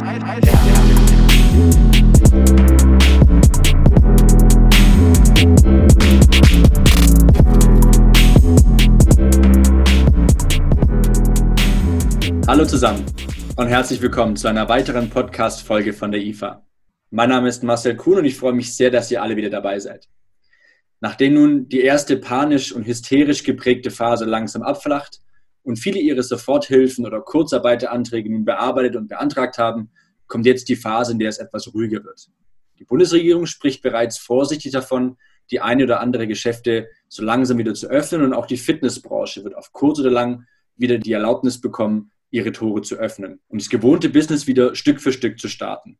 Hallo zusammen und herzlich willkommen zu einer weiteren Podcast-Folge von der IFA. Mein Name ist Marcel Kuhn und ich freue mich sehr, dass ihr alle wieder dabei seid. Nachdem nun die erste panisch und hysterisch geprägte Phase langsam abflacht und viele ihre Soforthilfen oder Kurzarbeiteranträge nun bearbeitet und beantragt haben, kommt jetzt die Phase, in der es etwas ruhiger wird. Die Bundesregierung spricht bereits vorsichtig davon, die eine oder andere Geschäfte so langsam wieder zu öffnen und auch die Fitnessbranche wird auf kurz oder lang wieder die Erlaubnis bekommen, ihre Tore zu öffnen und das gewohnte Business wieder Stück für Stück zu starten.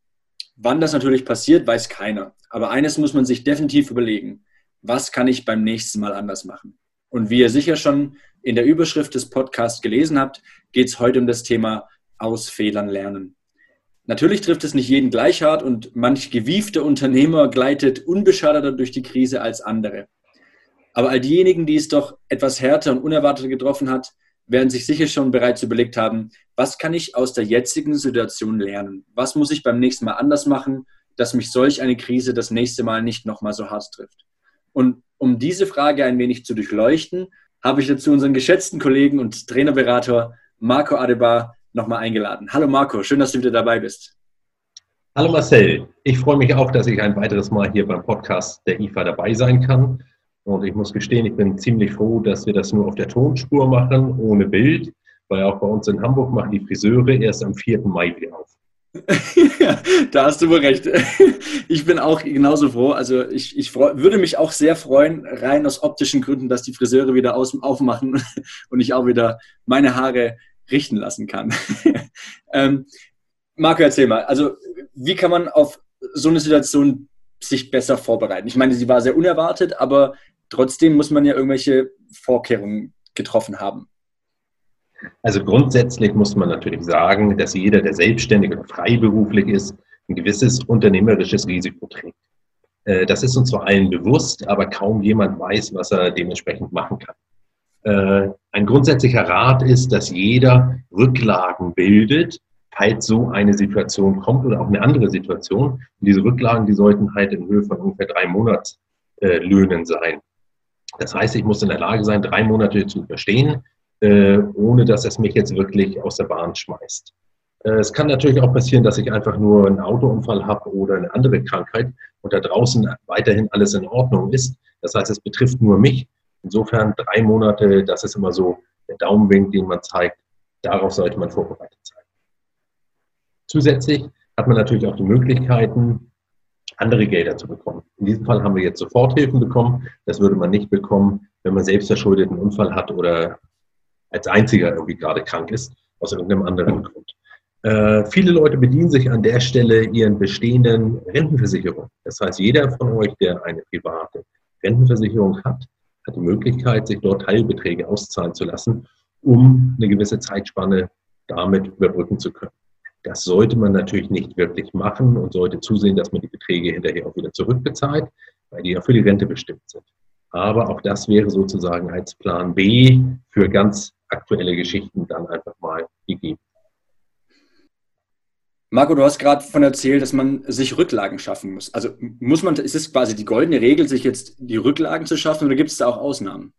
Wann das natürlich passiert, weiß keiner. Aber eines muss man sich definitiv überlegen. Was kann ich beim nächsten Mal anders machen? Und wie ihr sicher schon in der Überschrift des Podcasts gelesen habt, geht es heute um das Thema aus Fehlern lernen. Natürlich trifft es nicht jeden gleich hart und manch gewiefter Unternehmer gleitet unbeschadeter durch die Krise als andere. Aber all diejenigen, die es doch etwas härter und unerwartet getroffen hat, werden sich sicher schon bereits überlegt haben, was kann ich aus der jetzigen Situation lernen? Was muss ich beim nächsten Mal anders machen, dass mich solch eine Krise das nächste Mal nicht nochmal so hart trifft? Und um diese Frage ein wenig zu durchleuchten, habe ich dazu unseren geschätzten Kollegen und Trainerberater Marco Adebar nochmal eingeladen. Hallo Marco, schön, dass du wieder dabei bist. Hallo Marcel, ich freue mich auch, dass ich ein weiteres Mal hier beim Podcast der IFA dabei sein kann. Und ich muss gestehen, ich bin ziemlich froh, dass wir das nur auf der Tonspur machen, ohne Bild, weil auch bei uns in Hamburg machen die Friseure erst am 4. Mai wieder auf. Ja, da hast du wohl recht. Ich bin auch genauso froh. Also ich, ich freu, würde mich auch sehr freuen, rein aus optischen Gründen, dass die Friseure wieder aus, aufmachen und ich auch wieder meine Haare richten lassen kann. ähm, Marco, erzähl mal, also wie kann man auf so eine Situation sich besser vorbereiten? Ich meine, sie war sehr unerwartet, aber trotzdem muss man ja irgendwelche Vorkehrungen getroffen haben. Also grundsätzlich muss man natürlich sagen, dass jeder, der selbstständig oder freiberuflich ist, ein gewisses unternehmerisches Risiko trägt. Äh, das ist uns zwar allen bewusst, aber kaum jemand weiß, was er dementsprechend machen kann. Äh, ein grundsätzlicher Rat ist, dass jeder Rücklagen bildet, falls so eine Situation kommt oder auch eine andere Situation. Und diese Rücklagen, die sollten halt in Höhe von ungefähr drei Monatslöhnen sein. Das heißt, ich muss in der Lage sein, drei Monate zu überstehen, äh, ohne dass es mich jetzt wirklich aus der Bahn schmeißt. Äh, es kann natürlich auch passieren, dass ich einfach nur einen Autounfall habe oder eine andere Krankheit und da draußen weiterhin alles in Ordnung ist. Das heißt, es betrifft nur mich. Insofern drei Monate, das ist immer so der Daumenwink, den man zeigt. Darauf sollte man vorbereitet sein. Zusätzlich hat man natürlich auch die Möglichkeiten, andere Gelder zu bekommen. In diesem Fall haben wir jetzt Soforthilfen bekommen. Das würde man nicht bekommen, wenn man selbst einen Unfall hat oder als einziger irgendwie gerade krank ist, aus irgendeinem anderen Grund. Äh, viele Leute bedienen sich an der Stelle ihren bestehenden Rentenversicherungen. Das heißt, jeder von euch, der eine private Rentenversicherung hat, hat die Möglichkeit, sich dort Teilbeträge auszahlen zu lassen, um eine gewisse Zeitspanne damit überbrücken zu können. Das sollte man natürlich nicht wirklich machen und sollte zusehen, dass man die Beträge hinterher auch wieder zurückbezahlt, weil die ja für die Rente bestimmt sind. Aber auch das wäre sozusagen als Plan B für ganz aktuelle Geschichten dann einfach mal gegeben. Marco, du hast gerade von erzählt, dass man sich Rücklagen schaffen muss. Also muss man, ist es quasi die goldene Regel, sich jetzt die Rücklagen zu schaffen oder gibt es da auch Ausnahmen?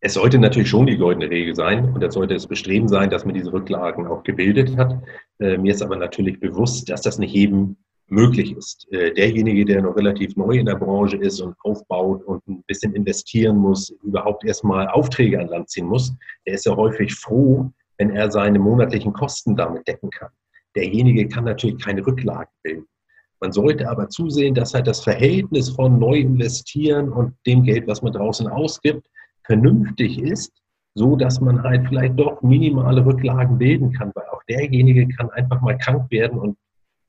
Es sollte natürlich schon die goldene Regel sein und es sollte das Bestreben sein, dass man diese Rücklagen auch gebildet hat. Äh, mir ist aber natürlich bewusst, dass das nicht jedem möglich ist. Äh, derjenige, der noch relativ neu in der Branche ist und aufbaut und ein bisschen investieren muss, überhaupt erstmal Aufträge an Land ziehen muss, der ist ja häufig froh, wenn er seine monatlichen Kosten damit decken kann. Derjenige kann natürlich keine Rücklagen bilden. Man sollte aber zusehen, dass halt das Verhältnis von neu investieren und dem Geld, was man draußen ausgibt, vernünftig ist, so dass man halt vielleicht doch minimale Rücklagen bilden kann, weil auch derjenige kann einfach mal krank werden und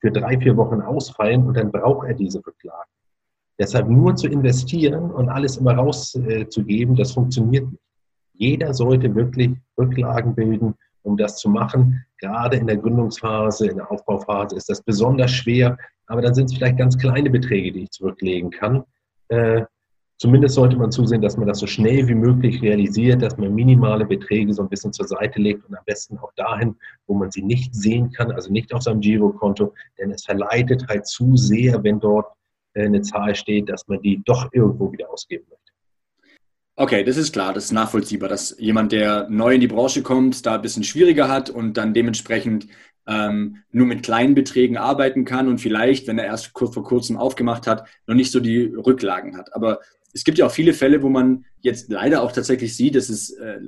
für drei, vier Wochen ausfallen und dann braucht er diese Rücklagen. Deshalb nur zu investieren und alles immer rauszugeben, das funktioniert nicht. Jeder sollte wirklich Rücklagen bilden, um das zu machen. Gerade in der Gründungsphase, in der Aufbauphase ist das besonders schwer, aber dann sind es vielleicht ganz kleine Beträge, die ich zurücklegen kann. Zumindest sollte man zusehen, dass man das so schnell wie möglich realisiert, dass man minimale Beträge so ein bisschen zur Seite legt und am besten auch dahin, wo man sie nicht sehen kann, also nicht auf seinem Girokonto, denn es verleitet halt zu sehr, wenn dort äh, eine Zahl steht, dass man die doch irgendwo wieder ausgeben möchte. Okay, das ist klar, das ist nachvollziehbar, dass jemand, der neu in die Branche kommt, da ein bisschen schwieriger hat und dann dementsprechend ähm, nur mit kleinen Beträgen arbeiten kann und vielleicht, wenn er erst vor kurzem aufgemacht hat, noch nicht so die Rücklagen hat. Aber es gibt ja auch viele Fälle, wo man jetzt leider auch tatsächlich sieht, dass es äh,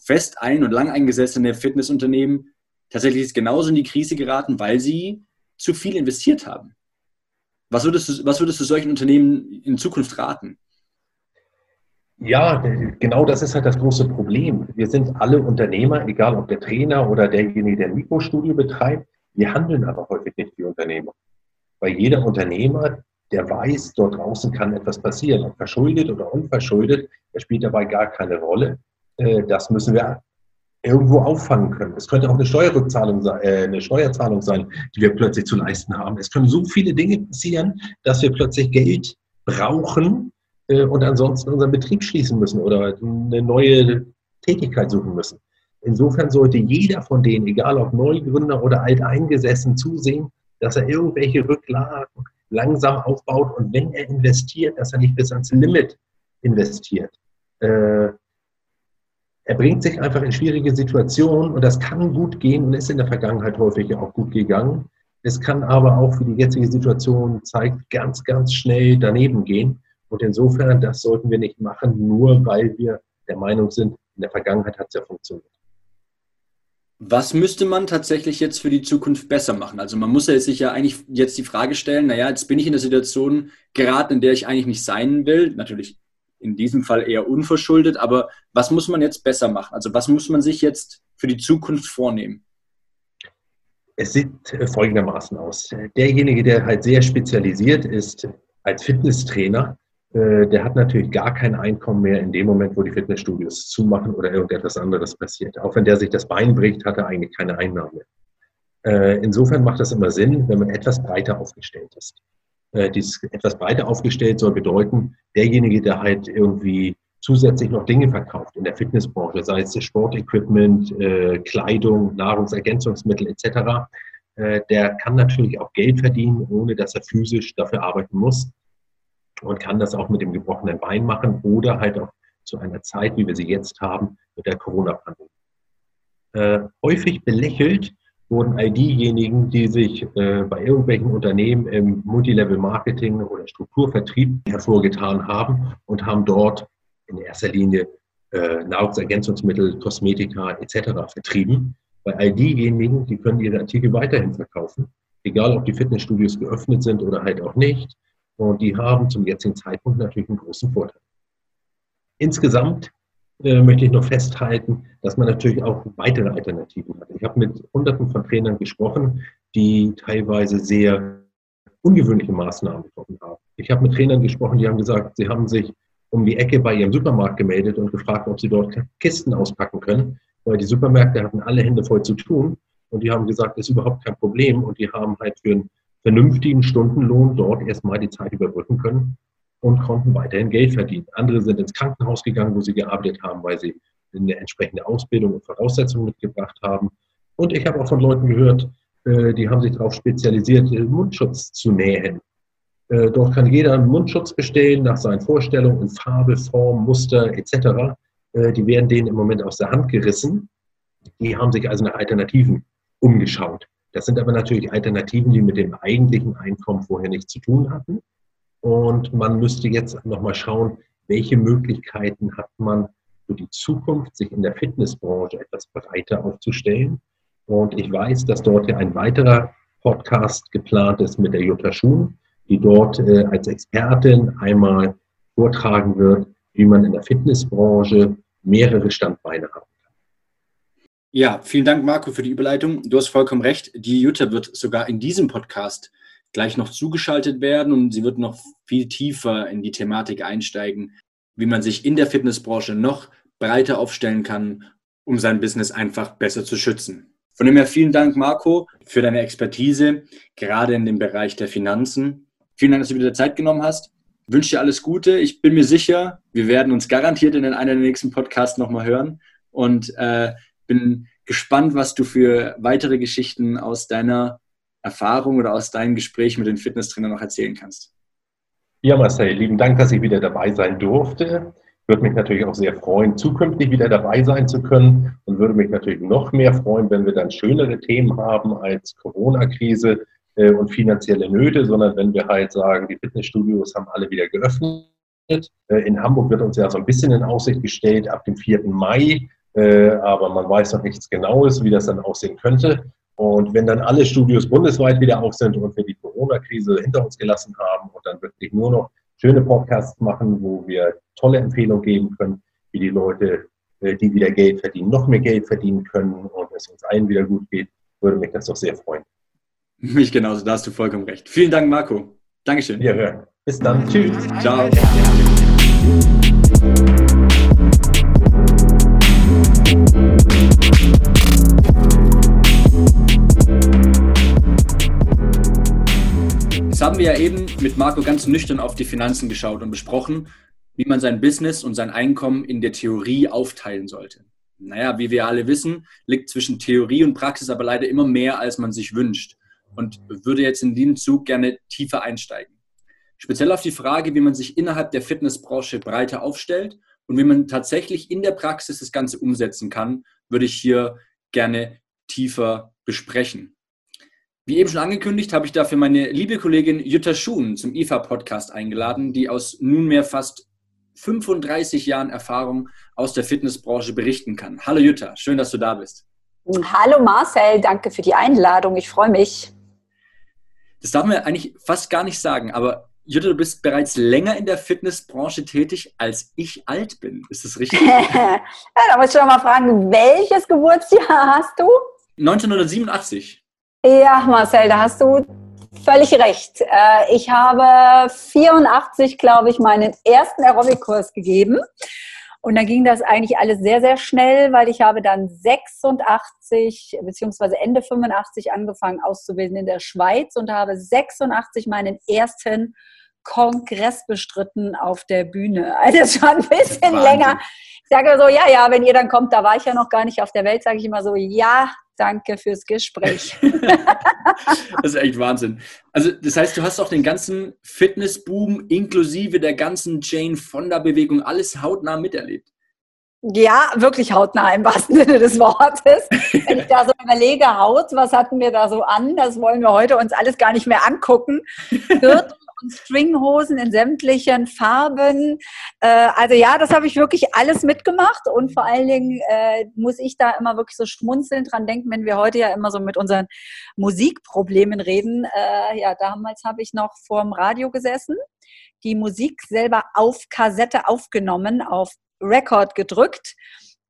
fest ein- und lang eingesessene Fitnessunternehmen tatsächlich genauso in die Krise geraten, weil sie zu viel investiert haben. Was würdest du, was würdest du solchen Unternehmen in Zukunft raten? Ja, genau das ist halt das große Problem. Wir sind alle Unternehmer, egal ob der Trainer oder derjenige, der ein Mikrostudio betreibt. Wir handeln aber häufig nicht wie Unternehmer. Weil jeder Unternehmer der weiß, dort draußen kann etwas passieren, ob verschuldet oder unverschuldet, das spielt dabei gar keine Rolle. Äh, das müssen wir irgendwo auffangen können. Es könnte auch eine Steuerrückzahlung sein, äh, eine Steuerzahlung sein, die wir plötzlich zu leisten haben. Es können so viele Dinge passieren, dass wir plötzlich Geld brauchen äh, und ansonsten unseren Betrieb schließen müssen oder eine neue Tätigkeit suchen müssen. Insofern sollte jeder von denen, egal ob Neugründer oder alteingesessen, zusehen, dass er irgendwelche Rücklagen langsam aufbaut und wenn er investiert, dass er nicht bis ans Limit investiert. Äh, er bringt sich einfach in schwierige Situationen und das kann gut gehen und ist in der Vergangenheit häufig auch gut gegangen. Es kann aber auch für die jetzige Situation zeigt ganz, ganz schnell daneben gehen. Und insofern, das sollten wir nicht machen, nur weil wir der Meinung sind, in der Vergangenheit hat es ja funktioniert. Was müsste man tatsächlich jetzt für die Zukunft besser machen? Also man muss ja sich ja eigentlich jetzt die Frage stellen, naja, jetzt bin ich in der Situation geraten, in der ich eigentlich nicht sein will. Natürlich in diesem Fall eher unverschuldet, aber was muss man jetzt besser machen? Also was muss man sich jetzt für die Zukunft vornehmen? Es sieht äh, folgendermaßen aus. Derjenige, der halt sehr spezialisiert ist als Fitnesstrainer, der hat natürlich gar kein Einkommen mehr in dem Moment, wo die Fitnessstudios zumachen oder irgendetwas anderes passiert. Auch wenn der sich das Bein bricht, hat er eigentlich keine Einnahme. Äh, insofern macht das immer Sinn, wenn man etwas breiter aufgestellt ist. Äh, dieses etwas breiter aufgestellt soll bedeuten, derjenige, der halt irgendwie zusätzlich noch Dinge verkauft in der Fitnessbranche, sei es Sportequipment, Kleidung, Nahrungsergänzungsmittel etc., der kann natürlich auch Geld verdienen, ohne dass er physisch dafür arbeiten muss und kann das auch mit dem gebrochenen Bein machen oder halt auch zu einer Zeit, wie wir sie jetzt haben, mit der Corona-Pandemie. Äh, häufig belächelt wurden all diejenigen, die sich äh, bei irgendwelchen Unternehmen im Multilevel-Marketing oder Strukturvertrieb hervorgetan haben und haben dort in erster Linie äh, Nahrungsergänzungsmittel, Kosmetika etc. vertrieben. Bei all diejenigen, die können ihre Artikel weiterhin verkaufen, egal ob die Fitnessstudios geöffnet sind oder halt auch nicht. Und die haben zum jetzigen Zeitpunkt natürlich einen großen Vorteil. Insgesamt äh, möchte ich noch festhalten, dass man natürlich auch weitere Alternativen hat. Ich habe mit Hunderten von Trainern gesprochen, die teilweise sehr ungewöhnliche Maßnahmen getroffen haben. Ich habe mit Trainern gesprochen, die haben gesagt, sie haben sich um die Ecke bei ihrem Supermarkt gemeldet und gefragt, ob sie dort Kisten auspacken können, weil die Supermärkte hatten alle Hände voll zu tun und die haben gesagt, das ist überhaupt kein Problem und die haben halt für ein vernünftigen Stundenlohn dort erstmal die Zeit überbrücken können und konnten weiterhin Geld verdienen. Andere sind ins Krankenhaus gegangen, wo sie gearbeitet haben, weil sie eine entsprechende Ausbildung und Voraussetzungen mitgebracht haben. Und ich habe auch von Leuten gehört, äh, die haben sich darauf spezialisiert, Mundschutz zu nähen. Äh, dort kann jeder einen Mundschutz bestellen nach seinen Vorstellungen in Farbe, Form, Muster etc. Äh, die werden denen im Moment aus der Hand gerissen. Die haben sich also nach Alternativen umgeschaut. Das sind aber natürlich Alternativen, die mit dem eigentlichen Einkommen vorher nichts zu tun hatten. Und man müsste jetzt nochmal schauen, welche Möglichkeiten hat man für die Zukunft, sich in der Fitnessbranche etwas breiter aufzustellen. Und ich weiß, dass dort ja ein weiterer Podcast geplant ist mit der Jutta Schuhn, die dort äh, als Expertin einmal vortragen wird, wie man in der Fitnessbranche mehrere Standbeine hat. Ja, vielen Dank, Marco, für die Überleitung. Du hast vollkommen recht. Die Jutta wird sogar in diesem Podcast gleich noch zugeschaltet werden und sie wird noch viel tiefer in die Thematik einsteigen, wie man sich in der Fitnessbranche noch breiter aufstellen kann, um sein Business einfach besser zu schützen. Von dem her vielen Dank, Marco, für deine Expertise, gerade in dem Bereich der Finanzen. Vielen Dank, dass du wieder Zeit genommen hast. wünsche dir alles Gute. Ich bin mir sicher, wir werden uns garantiert in einer der nächsten Podcasts nochmal hören und äh, bin gespannt, was du für weitere Geschichten aus deiner Erfahrung oder aus deinem Gespräch mit den Fitnesstrainern noch erzählen kannst. Ja, Marcel, lieben Dank, dass ich wieder dabei sein durfte. Würde mich natürlich auch sehr freuen, zukünftig wieder dabei sein zu können und würde mich natürlich noch mehr freuen, wenn wir dann schönere Themen haben als Corona-Krise äh, und finanzielle Nöte, sondern wenn wir halt sagen, die Fitnessstudios haben alle wieder geöffnet. Äh, in Hamburg wird uns ja so ein bisschen in Aussicht gestellt ab dem 4. Mai, äh, aber man weiß noch nichts Genaues, wie das dann aussehen könnte. Und wenn dann alle Studios bundesweit wieder auf sind und wir die Corona-Krise hinter uns gelassen haben und dann wirklich nur noch schöne Podcasts machen, wo wir tolle Empfehlungen geben können, wie die Leute, die wieder Geld verdienen, noch mehr Geld verdienen können und es uns allen wieder gut geht, würde mich das doch sehr freuen. Mich genauso, da hast du vollkommen recht. Vielen Dank, Marco. Dankeschön. Ja, ja. Bis dann. Tschüss. Ciao. Haben wir ja eben mit Marco ganz nüchtern auf die Finanzen geschaut und besprochen, wie man sein Business und sein Einkommen in der Theorie aufteilen sollte. Naja, wie wir alle wissen, liegt zwischen Theorie und Praxis aber leider immer mehr, als man sich wünscht und würde jetzt in diesem Zug gerne tiefer einsteigen. Speziell auf die Frage, wie man sich innerhalb der Fitnessbranche breiter aufstellt und wie man tatsächlich in der Praxis das Ganze umsetzen kann, würde ich hier gerne tiefer besprechen. Wie eben schon angekündigt, habe ich dafür meine liebe Kollegin Jutta Schuhn zum IFA-Podcast eingeladen, die aus nunmehr fast 35 Jahren Erfahrung aus der Fitnessbranche berichten kann. Hallo Jutta, schön, dass du da bist. Hallo Marcel, danke für die Einladung. Ich freue mich. Das darf man eigentlich fast gar nicht sagen, aber Jutta, du bist bereits länger in der Fitnessbranche tätig, als ich alt bin. Ist das richtig? ja, da muss ich schon mal fragen, welches Geburtsjahr hast du? 1987. Ja, Marcel, da hast du völlig recht. Äh, ich habe 84, glaube ich, meinen ersten Aerobic-Kurs gegeben. Und dann ging das eigentlich alles sehr, sehr schnell, weil ich habe dann 86 beziehungsweise Ende 85 angefangen auszubilden in der Schweiz und habe 86 meinen ersten Kongress bestritten auf der Bühne. Also schon ein bisschen Wahnsinn. länger. Ich sage so, ja, ja, wenn ihr dann kommt, da war ich ja noch gar nicht auf der Welt, sage ich immer so, ja, Danke fürs Gespräch. das ist echt Wahnsinn. Also, das heißt, du hast auch den ganzen Fitnessboom inklusive der ganzen Jane Fonda-Bewegung alles hautnah miterlebt. Ja, wirklich hautnah im wahrsten Sinne des Wortes. Wenn ich da so überlege, Haut, was hatten wir da so an? Das wollen wir heute uns alles gar nicht mehr angucken. Gürtel und Stringhosen in sämtlichen Farben. Äh, also ja, das habe ich wirklich alles mitgemacht und vor allen Dingen äh, muss ich da immer wirklich so schmunzelnd dran denken, wenn wir heute ja immer so mit unseren Musikproblemen reden. Äh, ja, damals habe ich noch vorm Radio gesessen, die Musik selber auf Kassette aufgenommen, auf Record gedrückt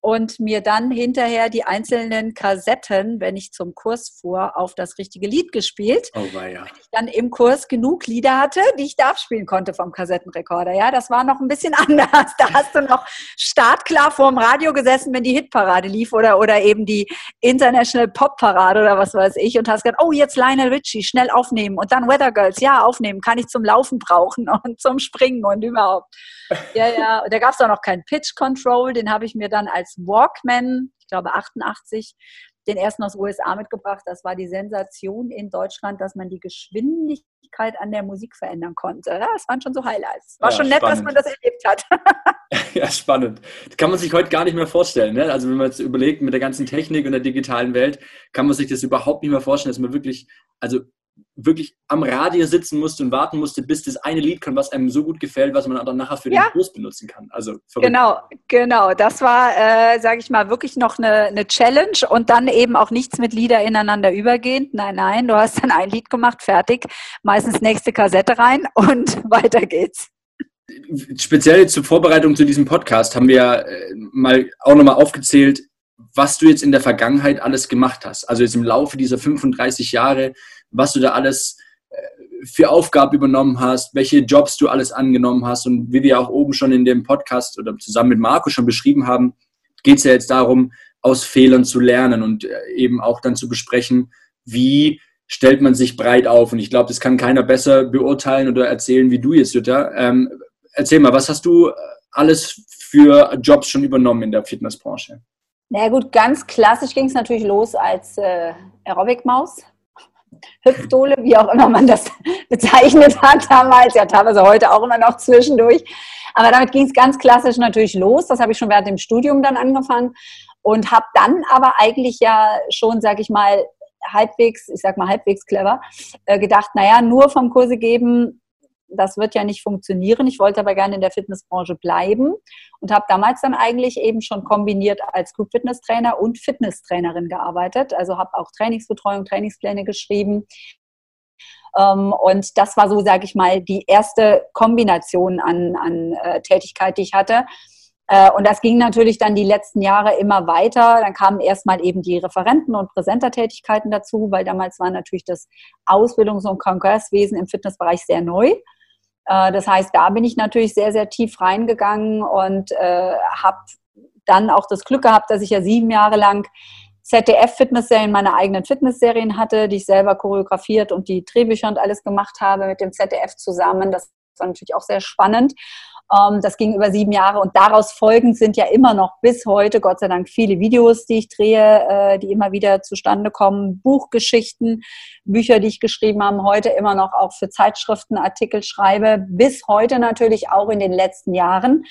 und mir dann hinterher die einzelnen Kassetten, wenn ich zum Kurs fuhr, auf das richtige Lied gespielt. Oh, weia. Wenn ich dann im Kurs genug Lieder hatte, die ich da abspielen konnte vom Kassettenrekorder. Ja, das war noch ein bisschen anders. Da hast du noch startklar vorm Radio gesessen, wenn die Hitparade lief oder, oder eben die International Pop Parade oder was weiß ich und hast gesagt, oh, jetzt Lionel Richie, schnell aufnehmen und dann Weather Girls, ja, aufnehmen, kann ich zum Laufen brauchen und zum Springen und überhaupt. Ja, ja, und da gab es auch noch keinen Pitch Control, den habe ich mir dann als Walkman, ich glaube 88, den ersten aus USA mitgebracht. Das war die Sensation in Deutschland, dass man die Geschwindigkeit an der Musik verändern konnte. Das waren schon so Highlights. War ja, schon nett, spannend. dass man das erlebt hat. ja, spannend. Das kann man sich heute gar nicht mehr vorstellen. Ne? Also wenn man jetzt überlegt, mit der ganzen Technik und der digitalen Welt, kann man sich das überhaupt nicht mehr vorstellen, dass man wirklich, also wirklich am Radio sitzen musste und warten musste, bis das eine Lied kommt, was einem so gut gefällt, was man dann nachher für den Kurs benutzen kann. Also verrückt. genau, genau. Das war, äh, sage ich mal, wirklich noch eine, eine Challenge und dann eben auch nichts mit Lieder ineinander übergehend. Nein, nein, du hast dann ein Lied gemacht, fertig, meistens nächste Kassette rein und weiter geht's. Speziell zur Vorbereitung zu diesem Podcast haben wir äh, mal auch nochmal aufgezählt, was du jetzt in der Vergangenheit alles gemacht hast. Also jetzt im Laufe dieser 35 Jahre, was du da alles äh, für Aufgaben übernommen hast, welche Jobs du alles angenommen hast. Und wie wir auch oben schon in dem Podcast oder zusammen mit Marco schon beschrieben haben, geht es ja jetzt darum, aus Fehlern zu lernen und äh, eben auch dann zu besprechen, wie stellt man sich breit auf. Und ich glaube, das kann keiner besser beurteilen oder erzählen wie du jetzt, Jutta. Ähm, erzähl mal, was hast du alles für Jobs schon übernommen in der Fitnessbranche? Na ja, gut, ganz klassisch ging es natürlich los als äh, Aerobic-Maus. Hüpfdohle, wie auch immer man das bezeichnet hat damals, ja teilweise heute auch immer noch zwischendurch. Aber damit ging es ganz klassisch natürlich los. Das habe ich schon während dem Studium dann angefangen und habe dann aber eigentlich ja schon, sag ich mal, halbwegs, ich sag mal halbwegs clever, äh, gedacht, naja, nur vom Kurse geben das wird ja nicht funktionieren. Ich wollte aber gerne in der Fitnessbranche bleiben und habe damals dann eigentlich eben schon kombiniert als Group Fitness Trainer und Fitnesstrainerin gearbeitet. Also habe auch Trainingsbetreuung, Trainingspläne geschrieben. Ähm, und das war so, sage ich mal, die erste Kombination an, an äh, Tätigkeit, die ich hatte. Äh, und das ging natürlich dann die letzten Jahre immer weiter. Dann kamen erstmal eben die Referenten- und Präsentertätigkeiten dazu, weil damals war natürlich das Ausbildungs- und Kongresswesen im Fitnessbereich sehr neu. Äh, das heißt, da bin ich natürlich sehr, sehr tief reingegangen und äh, habe dann auch das Glück gehabt, dass ich ja sieben Jahre lang ZDF-Fitnessserien, meine eigenen Fitnessserien hatte, die ich selber choreografiert und die Drehbücher und alles gemacht habe mit dem ZDF zusammen. Das war natürlich auch sehr spannend. Ähm, das ging über sieben Jahre und daraus folgend sind ja immer noch bis heute, Gott sei Dank, viele Videos, die ich drehe, äh, die immer wieder zustande kommen, Buchgeschichten, Bücher, die ich geschrieben habe, heute immer noch auch für Zeitschriften Artikel schreibe, bis heute natürlich auch in den letzten Jahren.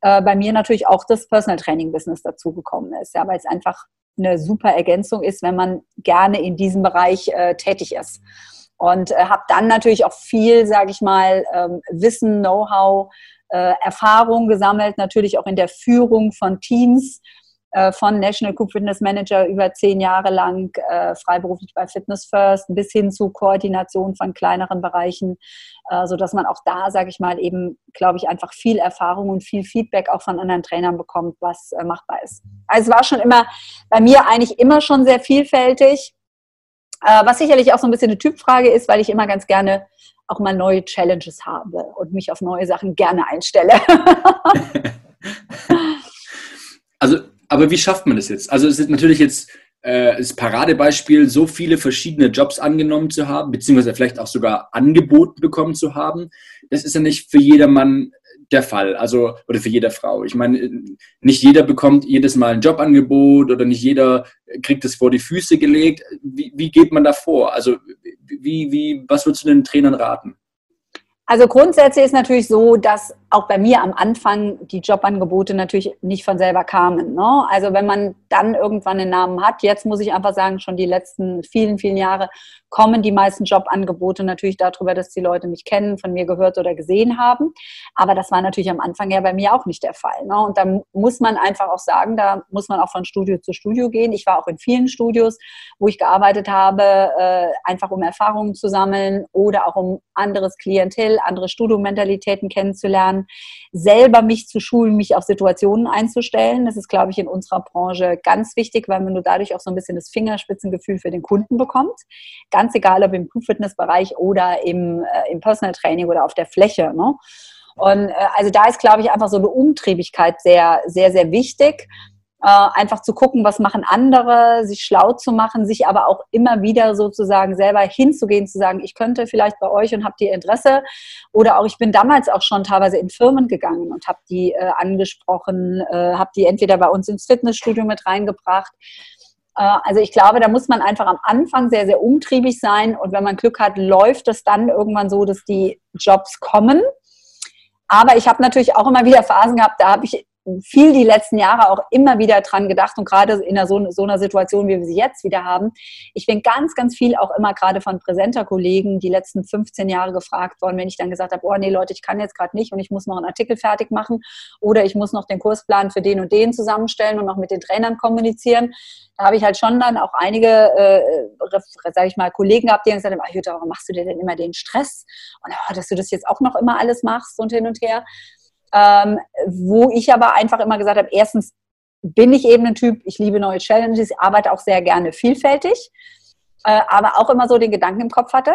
Äh, bei mir natürlich auch das Personal Training Business dazugekommen ist, ja, weil es einfach eine super Ergänzung ist, wenn man gerne in diesem Bereich äh, tätig ist. Und äh, habe dann natürlich auch viel, sage ich mal, ähm, Wissen, Know-how äh, Erfahrung gesammelt, natürlich auch in der Führung von Teams, äh, von National Group Fitness Manager über zehn Jahre lang äh, freiberuflich bei Fitness First bis hin zu Koordination von kleineren Bereichen, äh, so dass man auch da, sage ich mal, eben, glaube ich, einfach viel Erfahrung und viel Feedback auch von anderen Trainern bekommt, was äh, machbar ist. Also es war schon immer bei mir eigentlich immer schon sehr vielfältig. Äh, was sicherlich auch so ein bisschen eine Typfrage ist, weil ich immer ganz gerne auch mal neue Challenges habe und mich auf neue Sachen gerne einstelle. also, aber wie schafft man das jetzt? Also es ist natürlich jetzt äh, das Paradebeispiel, so viele verschiedene Jobs angenommen zu haben, beziehungsweise vielleicht auch sogar angeboten bekommen zu haben. Das ist ja nicht für jedermann der Fall, also oder für jede Frau. Ich meine, nicht jeder bekommt jedes Mal ein Jobangebot oder nicht jeder kriegt es vor die Füße gelegt. Wie, wie geht man da vor? Also wie, wie, was würdest du den Trainern raten? Also grundsätzlich ist natürlich so, dass auch bei mir am Anfang die Jobangebote natürlich nicht von selber kamen. Ne? Also wenn man dann irgendwann einen Namen hat, jetzt muss ich einfach sagen, schon die letzten vielen, vielen Jahre kommen die meisten Jobangebote natürlich darüber, dass die Leute mich kennen, von mir gehört oder gesehen haben. Aber das war natürlich am Anfang ja bei mir auch nicht der Fall. Ne? Und da muss man einfach auch sagen, da muss man auch von Studio zu Studio gehen. Ich war auch in vielen Studios, wo ich gearbeitet habe, äh, einfach um Erfahrungen zu sammeln oder auch um anderes Klientel, andere Studiomentalitäten kennenzulernen selber mich zu schulen, mich auf Situationen einzustellen. Das ist, glaube ich, in unserer Branche ganz wichtig, weil man nur dadurch auch so ein bisschen das Fingerspitzengefühl für den Kunden bekommt. Ganz egal, ob im Fitnessbereich oder im, äh, im Personal Training oder auf der Fläche. Ne? Und äh, also da ist, glaube ich, einfach so eine Umtriebigkeit sehr, sehr, sehr wichtig. Äh, einfach zu gucken, was machen andere, sich schlau zu machen, sich aber auch immer wieder sozusagen selber hinzugehen, zu sagen, ich könnte vielleicht bei euch und habt ihr Interesse. Oder auch, ich bin damals auch schon teilweise in Firmen gegangen und habe die äh, angesprochen, äh, habe die entweder bei uns ins Fitnessstudio mit reingebracht. Äh, also ich glaube, da muss man einfach am Anfang sehr, sehr umtriebig sein und wenn man Glück hat, läuft es dann irgendwann so, dass die Jobs kommen. Aber ich habe natürlich auch immer wieder Phasen gehabt, da habe ich viel die letzten Jahre auch immer wieder dran gedacht und gerade in so, so, einer Situation, wie wir sie jetzt wieder haben. Ich bin ganz, ganz viel auch immer gerade von Präsenter-Kollegen die letzten 15 Jahre gefragt worden, wenn ich dann gesagt habe, oh nee Leute, ich kann jetzt gerade nicht und ich muss noch einen Artikel fertig machen oder ich muss noch den Kursplan für den und den zusammenstellen und noch mit den Trainern kommunizieren. Da habe ich halt schon dann auch einige, äh, sage ich mal, Kollegen gehabt, die gesagt haben, Jutta, warum machst du dir denn immer den Stress? Und oh, dass du das jetzt auch noch immer alles machst und hin und her. Ähm, wo ich aber einfach immer gesagt habe, erstens bin ich eben ein Typ, ich liebe neue Challenges, arbeite auch sehr gerne vielfältig, äh, aber auch immer so den Gedanken im Kopf hatte,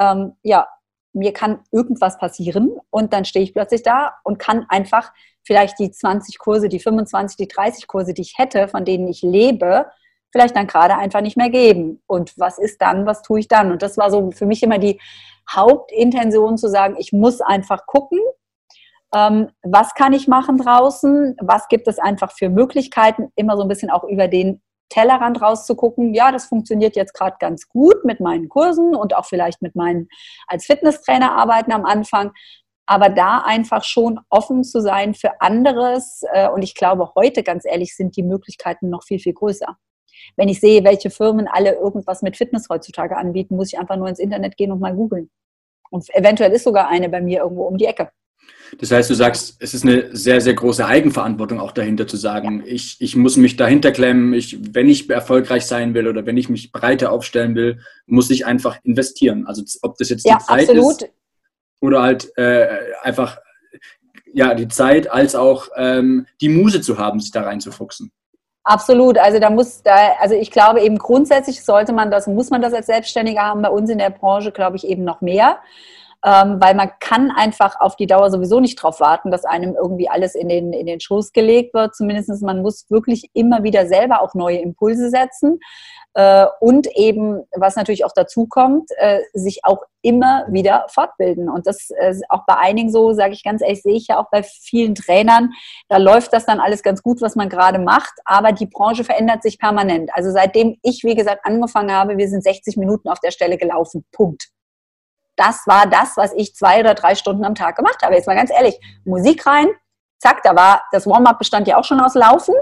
ähm, ja, mir kann irgendwas passieren und dann stehe ich plötzlich da und kann einfach vielleicht die 20 Kurse, die 25, die 30 Kurse, die ich hätte, von denen ich lebe, vielleicht dann gerade einfach nicht mehr geben. Und was ist dann, was tue ich dann? Und das war so für mich immer die Hauptintention zu sagen, ich muss einfach gucken, was kann ich machen draußen, was gibt es einfach für Möglichkeiten, immer so ein bisschen auch über den Tellerrand rauszugucken, ja, das funktioniert jetzt gerade ganz gut mit meinen Kursen und auch vielleicht mit meinen als Fitnesstrainer arbeiten am Anfang. Aber da einfach schon offen zu sein für anderes. Äh, und ich glaube, heute, ganz ehrlich, sind die Möglichkeiten noch viel, viel größer. Wenn ich sehe, welche Firmen alle irgendwas mit Fitness heutzutage anbieten, muss ich einfach nur ins Internet gehen und mal googeln. Und eventuell ist sogar eine bei mir irgendwo um die Ecke. Das heißt, du sagst, es ist eine sehr, sehr große Eigenverantwortung auch dahinter zu sagen, ich, ich muss mich dahinter klemmen, ich, wenn ich erfolgreich sein will oder wenn ich mich breiter aufstellen will, muss ich einfach investieren. Also ob das jetzt ja, die Zeit absolut. ist oder halt äh, einfach ja, die Zeit als auch ähm, die Muse zu haben, sich da reinzufuchsen. Absolut. Also da muss da, also ich glaube eben grundsätzlich sollte man das, muss man das als Selbstständiger haben. Bei uns in der Branche glaube ich eben noch mehr ähm, weil man kann einfach auf die Dauer sowieso nicht darauf warten, dass einem irgendwie alles in den, in den Schoß gelegt wird. Zumindest man muss wirklich immer wieder selber auch neue Impulse setzen. Äh, und eben, was natürlich auch dazu kommt, äh, sich auch immer wieder fortbilden. Und das äh, auch bei einigen so, sage ich ganz ehrlich, sehe ich ja auch bei vielen Trainern, da läuft das dann alles ganz gut, was man gerade macht, aber die Branche verändert sich permanent. Also seitdem ich, wie gesagt, angefangen habe, wir sind 60 Minuten auf der Stelle gelaufen. Punkt das war das, was ich zwei oder drei Stunden am Tag gemacht habe. Jetzt mal ganz ehrlich, Musik rein, zack, da war, das Warm-up bestand ja auch schon aus Laufen,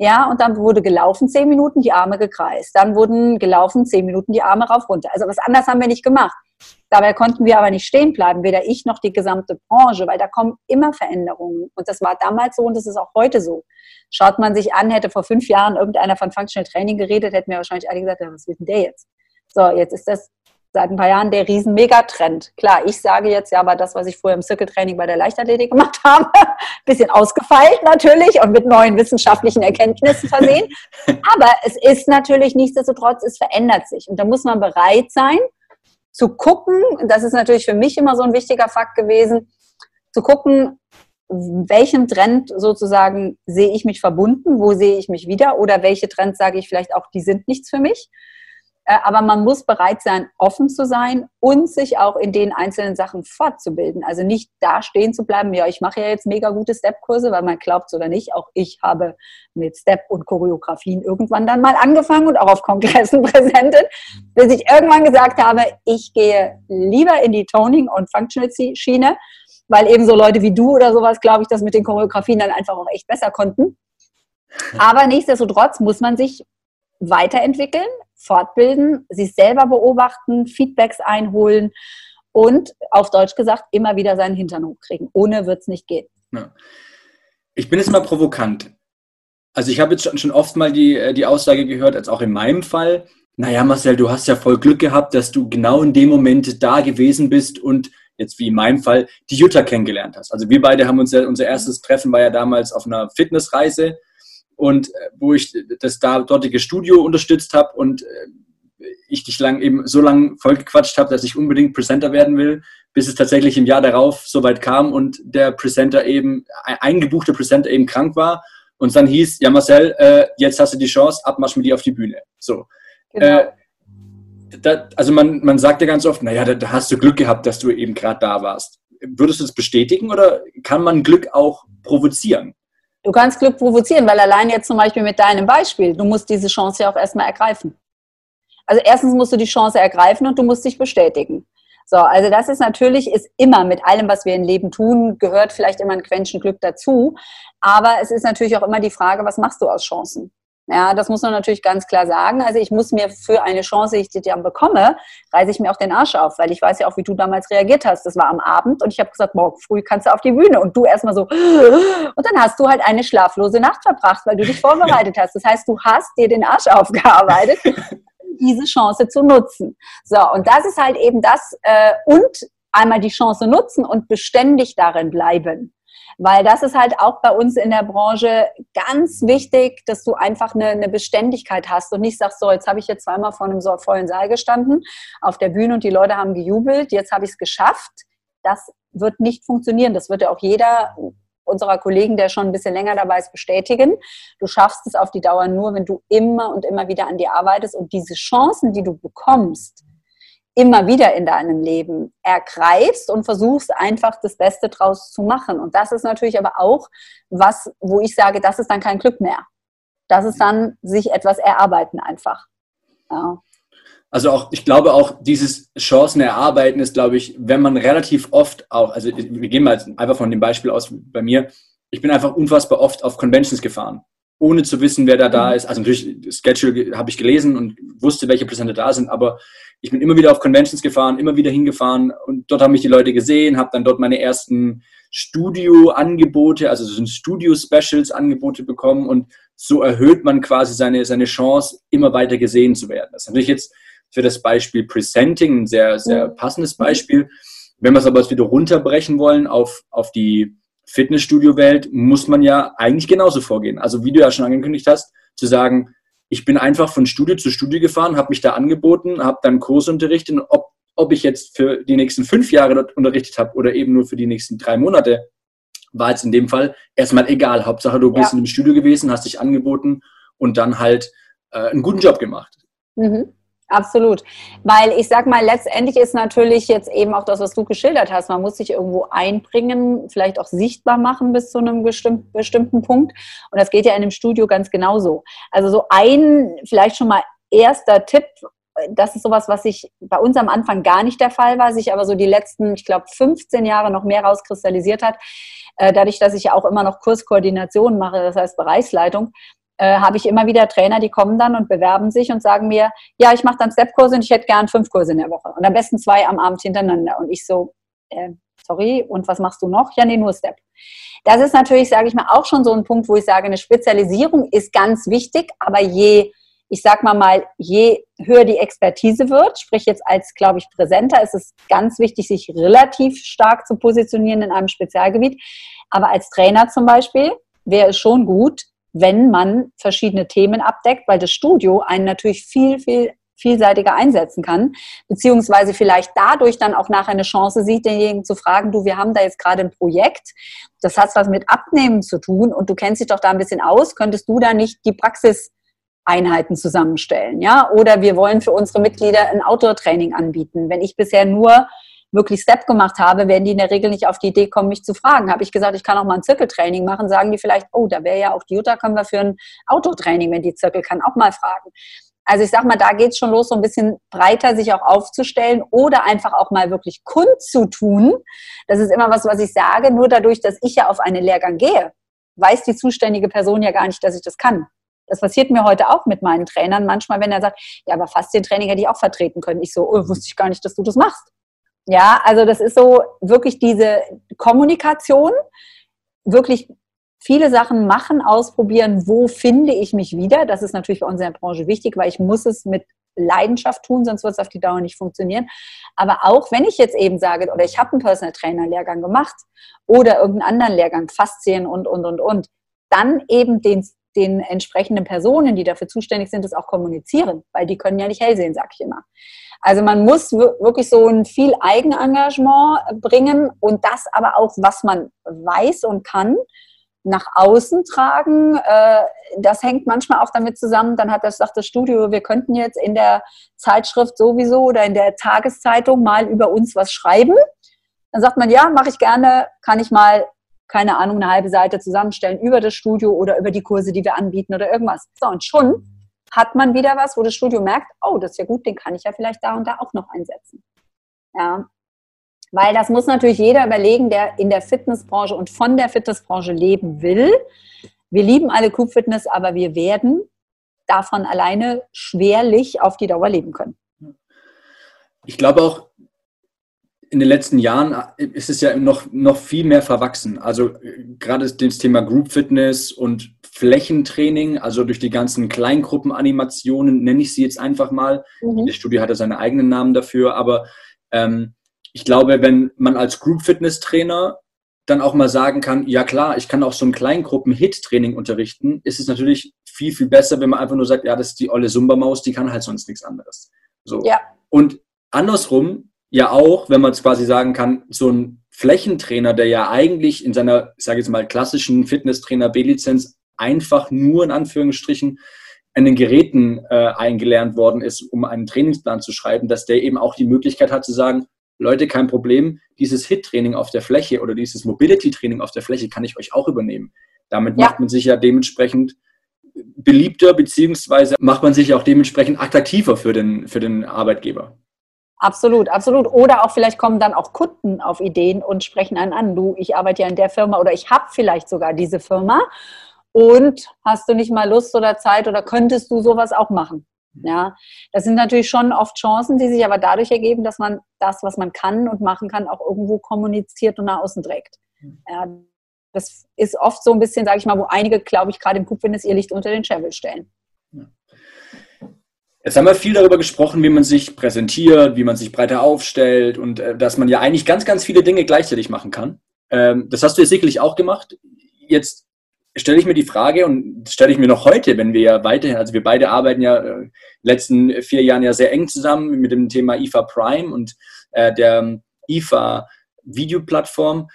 ja, und dann wurde gelaufen zehn Minuten, die Arme gekreist. Dann wurden gelaufen zehn Minuten die Arme rauf runter. Also was anderes haben wir nicht gemacht. Dabei konnten wir aber nicht stehen bleiben, weder ich noch die gesamte Branche, weil da kommen immer Veränderungen. Und das war damals so und das ist auch heute so. Schaut man sich an, hätte vor fünf Jahren irgendeiner von Functional Training geredet, hätten wir wahrscheinlich alle gesagt, was wird denn der jetzt? So, jetzt ist das seit ein paar Jahren der riesen Megatrend. Klar, ich sage jetzt ja, aber das, was ich vorher im Circle-Training bei der Leichtathletik gemacht habe, bisschen ausgefeilt natürlich und mit neuen wissenschaftlichen Erkenntnissen versehen. aber es ist natürlich nichtsdestotrotz, es verändert sich. Und da muss man bereit sein, zu gucken, das ist natürlich für mich immer so ein wichtiger Fakt gewesen, zu gucken, welchem Trend sozusagen sehe ich mich verbunden, wo sehe ich mich wieder oder welche Trends sage ich vielleicht auch, die sind nichts für mich. Äh, aber man muss bereit sein, offen zu sein und sich auch in den einzelnen Sachen fortzubilden. Also nicht da stehen zu bleiben, ja, ich mache ja jetzt mega gute Step-Kurse, weil man glaubt es oder nicht. Auch ich habe mit Step und Choreografien irgendwann dann mal angefangen und auch auf Kongressen präsentiert, bis ich irgendwann gesagt habe, ich gehe lieber in die Toning- und Functional-Schiene, weil eben so Leute wie du oder sowas, glaube ich, das mit den Choreografien dann einfach auch echt besser konnten. Aber nichtsdestotrotz muss man sich weiterentwickeln, fortbilden, sich selber beobachten, Feedbacks einholen und auf Deutsch gesagt immer wieder seinen Hintern hochkriegen. Ohne wird es nicht gehen. Ja. Ich bin jetzt mal provokant. Also ich habe jetzt schon oft mal die, äh, die Aussage gehört, als auch in meinem Fall, naja Marcel, du hast ja voll Glück gehabt, dass du genau in dem Moment da gewesen bist und jetzt wie in meinem Fall die Jutta kennengelernt hast. Also wir beide haben uns ja, unser erstes Treffen war ja damals auf einer Fitnessreise und äh, wo ich das da dortige Studio unterstützt habe und äh, ich dich lang eben so lange vollgequatscht habe, dass ich unbedingt Presenter werden will, bis es tatsächlich im Jahr darauf soweit kam und der Presenter eben, ein eingebuchter Presenter eben krank war und dann hieß, ja Marcel, äh, jetzt hast du die Chance, abmarsch mit dir auf die Bühne. So. Genau. Äh, da, also man, man sagt ja ganz oft, naja, da, da hast du Glück gehabt, dass du eben gerade da warst. Würdest du das bestätigen oder kann man Glück auch provozieren? Du kannst Glück provozieren, weil allein jetzt zum Beispiel mit deinem Beispiel, du musst diese Chance ja auch erstmal ergreifen. Also erstens musst du die Chance ergreifen und du musst dich bestätigen. So, also das ist natürlich, ist immer mit allem, was wir im Leben tun, gehört vielleicht immer ein Quäntchen Glück dazu. Aber es ist natürlich auch immer die Frage, was machst du aus Chancen? Ja, das muss man natürlich ganz klar sagen. Also ich muss mir für eine Chance, die ich dann bekomme, reiße ich mir auch den Arsch auf, weil ich weiß ja auch, wie du damals reagiert hast. Das war am Abend und ich habe gesagt, morgen früh kannst du auf die Bühne und du erstmal so und dann hast du halt eine schlaflose Nacht verbracht, weil du dich vorbereitet hast. Das heißt, du hast dir den Arsch aufgearbeitet, diese Chance zu nutzen. So und das ist halt eben das äh, und einmal die Chance nutzen und beständig darin bleiben. Weil das ist halt auch bei uns in der Branche ganz wichtig, dass du einfach eine, eine Beständigkeit hast und nicht sagst, so, jetzt habe ich jetzt zweimal vor einem so vollen Saal gestanden auf der Bühne und die Leute haben gejubelt, jetzt habe ich es geschafft. Das wird nicht funktionieren. Das wird ja auch jeder unserer Kollegen, der schon ein bisschen länger dabei ist, bestätigen. Du schaffst es auf die Dauer nur, wenn du immer und immer wieder an dir arbeitest und diese Chancen, die du bekommst, immer wieder in deinem Leben ergreifst und versuchst einfach das Beste draus zu machen. Und das ist natürlich aber auch was, wo ich sage, das ist dann kein Glück mehr. Das ist dann sich etwas erarbeiten einfach. Ja. Also auch, ich glaube auch, dieses Chancen erarbeiten ist, glaube ich, wenn man relativ oft auch, also wir gehen mal einfach von dem Beispiel aus bei mir, ich bin einfach unfassbar oft auf Conventions gefahren, ohne zu wissen, wer da da ist. Also natürlich, das Schedule habe ich gelesen und wusste, welche Präsenter da sind, aber ich bin immer wieder auf Conventions gefahren, immer wieder hingefahren und dort haben mich die Leute gesehen, habe dann dort meine ersten Studio-Angebote, also so Studio-Specials-Angebote bekommen und so erhöht man quasi seine, seine Chance, immer weiter gesehen zu werden. Das ist natürlich jetzt für das Beispiel Presenting ein sehr, sehr passendes Beispiel. Wenn wir es aber jetzt wieder runterbrechen wollen auf, auf die Fitnessstudio-Welt, muss man ja eigentlich genauso vorgehen. Also wie du ja schon angekündigt hast, zu sagen, ich bin einfach von Studio zu Studio gefahren, habe mich da angeboten, habe dann Kurs unterrichtet und ob, ob ich jetzt für die nächsten fünf Jahre dort unterrichtet habe oder eben nur für die nächsten drei Monate, war jetzt in dem Fall erstmal egal. Hauptsache, du bist ja. in dem Studio gewesen, hast dich angeboten und dann halt äh, einen guten Job gemacht. Mhm. Absolut. Weil ich sag mal, letztendlich ist natürlich jetzt eben auch das, was du geschildert hast. Man muss sich irgendwo einbringen, vielleicht auch sichtbar machen bis zu einem bestimmten, Punkt. Und das geht ja in einem Studio ganz genauso. Also so ein, vielleicht schon mal erster Tipp, das ist sowas, was sich bei uns am Anfang gar nicht der Fall war, sich aber so die letzten, ich glaube, 15 Jahre noch mehr rauskristallisiert hat. Äh, dadurch, dass ich ja auch immer noch Kurskoordination mache, das heißt Bereichsleitung, äh, habe ich immer wieder Trainer, die kommen dann und bewerben sich und sagen mir, ja, ich mache dann Step-Kurse und ich hätte gern fünf Kurse in der Woche. Und am besten zwei am Abend hintereinander. Und ich so, äh, sorry, und was machst du noch? Ja, nee, nur Step. Das ist natürlich, sage ich mal, auch schon so ein Punkt, wo ich sage, eine Spezialisierung ist ganz wichtig, aber je, ich sag mal mal, je höher die Expertise wird, sprich jetzt als, glaube ich, Präsenter, ist es ganz wichtig, sich relativ stark zu positionieren in einem Spezialgebiet. Aber als Trainer zum Beispiel wäre es schon gut, wenn man verschiedene Themen abdeckt, weil das Studio einen natürlich viel, viel vielseitiger einsetzen kann, beziehungsweise vielleicht dadurch dann auch nachher eine Chance sieht, denjenigen zu fragen, du, wir haben da jetzt gerade ein Projekt, das hat was mit Abnehmen zu tun und du kennst dich doch da ein bisschen aus, könntest du da nicht die Praxiseinheiten zusammenstellen, ja? Oder wir wollen für unsere Mitglieder ein Outdoor-Training anbieten. Wenn ich bisher nur wirklich Step gemacht habe, werden die in der Regel nicht auf die Idee kommen, mich zu fragen. Habe ich gesagt, ich kann auch mal ein Zirkeltraining machen, sagen die vielleicht, oh, da wäre ja auch die Jutta, können wir für ein Autotraining, wenn die Zirkel kann, auch mal fragen. Also ich sag mal, da geht es schon los, so ein bisschen breiter sich auch aufzustellen oder einfach auch mal wirklich kund zu tun. Das ist immer was, was ich sage. Nur dadurch, dass ich ja auf einen Lehrgang gehe, weiß die zuständige Person ja gar nicht, dass ich das kann. Das passiert mir heute auch mit meinen Trainern. Manchmal, wenn er sagt, ja, aber fast den Training hätte ich auch vertreten können. Ich so, oh, wusste ich gar nicht, dass du das machst. Ja, also das ist so wirklich diese Kommunikation, wirklich viele Sachen machen, ausprobieren, wo finde ich mich wieder. Das ist natürlich bei uns in der Branche wichtig, weil ich muss es mit Leidenschaft tun, sonst wird es auf die Dauer nicht funktionieren. Aber auch wenn ich jetzt eben sage, oder ich habe einen Personal Trainer Lehrgang gemacht oder irgendeinen anderen Lehrgang, Faszien und, und, und, und, dann eben den, den entsprechenden Personen, die dafür zuständig sind, das auch kommunizieren, weil die können ja nicht hell sehen, sage ich immer. Also man muss wirklich so ein viel Eigenengagement bringen und das aber auch, was man weiß und kann, nach außen tragen. Äh, das hängt manchmal auch damit zusammen, dann hat das, sagt das Studio, wir könnten jetzt in der Zeitschrift sowieso oder in der Tageszeitung mal über uns was schreiben. Dann sagt man, ja, mache ich gerne, kann ich mal, keine Ahnung, eine halbe Seite zusammenstellen über das Studio oder über die Kurse, die wir anbieten oder irgendwas. So, und schon hat man wieder was, wo das Studio merkt, oh, das ist ja gut, den kann ich ja vielleicht da und da auch noch einsetzen. Ja. Weil das muss natürlich jeder überlegen, der in der Fitnessbranche und von der Fitnessbranche leben will. Wir lieben alle Group Fitness, aber wir werden davon alleine schwerlich auf die Dauer leben können. Ich glaube auch, in den letzten Jahren ist es ja noch, noch viel mehr verwachsen. Also gerade das Thema Group Fitness und Flächentraining, also durch die ganzen Kleingruppenanimationen, nenne ich sie jetzt einfach mal. Mhm. Das Studio hatte seinen eigenen Namen dafür, aber ähm, ich glaube, wenn man als Group Fitness Trainer dann auch mal sagen kann, ja klar, ich kann auch so ein Kleingruppen-Hit-Training unterrichten, ist es natürlich viel, viel besser, wenn man einfach nur sagt, ja, das ist die olle Sumba-Maus, die kann halt sonst nichts anderes. So. Ja. Und andersrum, ja auch, wenn man es quasi sagen kann, so ein Flächentrainer, der ja eigentlich in seiner, ich sage jetzt mal, klassischen Fitnesstrainer B-Lizenz einfach nur in Anführungsstrichen an den Geräten äh, eingelernt worden ist, um einen Trainingsplan zu schreiben, dass der eben auch die Möglichkeit hat zu sagen, Leute, kein Problem, dieses HIT-Training auf der Fläche oder dieses Mobility-Training auf der Fläche kann ich euch auch übernehmen. Damit ja. macht man sich ja dementsprechend beliebter, beziehungsweise macht man sich auch dementsprechend attraktiver für den, für den Arbeitgeber. Absolut, absolut. Oder auch vielleicht kommen dann auch Kunden auf Ideen und sprechen einen an. Du, ich arbeite ja in der Firma oder ich habe vielleicht sogar diese Firma. Und hast du nicht mal Lust oder Zeit oder könntest du sowas auch machen? Ja, das sind natürlich schon oft Chancen, die sich aber dadurch ergeben, dass man das, was man kann und machen kann, auch irgendwo kommuniziert und nach außen trägt. Ja, das ist oft so ein bisschen, sage ich mal, wo einige, glaube ich, gerade im Kupfernis ihr Licht unter den Scheffel stellen. Jetzt haben wir viel darüber gesprochen, wie man sich präsentiert, wie man sich breiter aufstellt und äh, dass man ja eigentlich ganz, ganz viele Dinge gleichzeitig machen kann. Ähm, das hast du ja sicherlich auch gemacht. Jetzt stelle ich mir die Frage und stelle ich mir noch heute, wenn wir ja weiterhin, also wir beide arbeiten ja äh, in den letzten vier Jahren ja sehr eng zusammen mit dem Thema IFA Prime und äh, der IFA Videoplattform.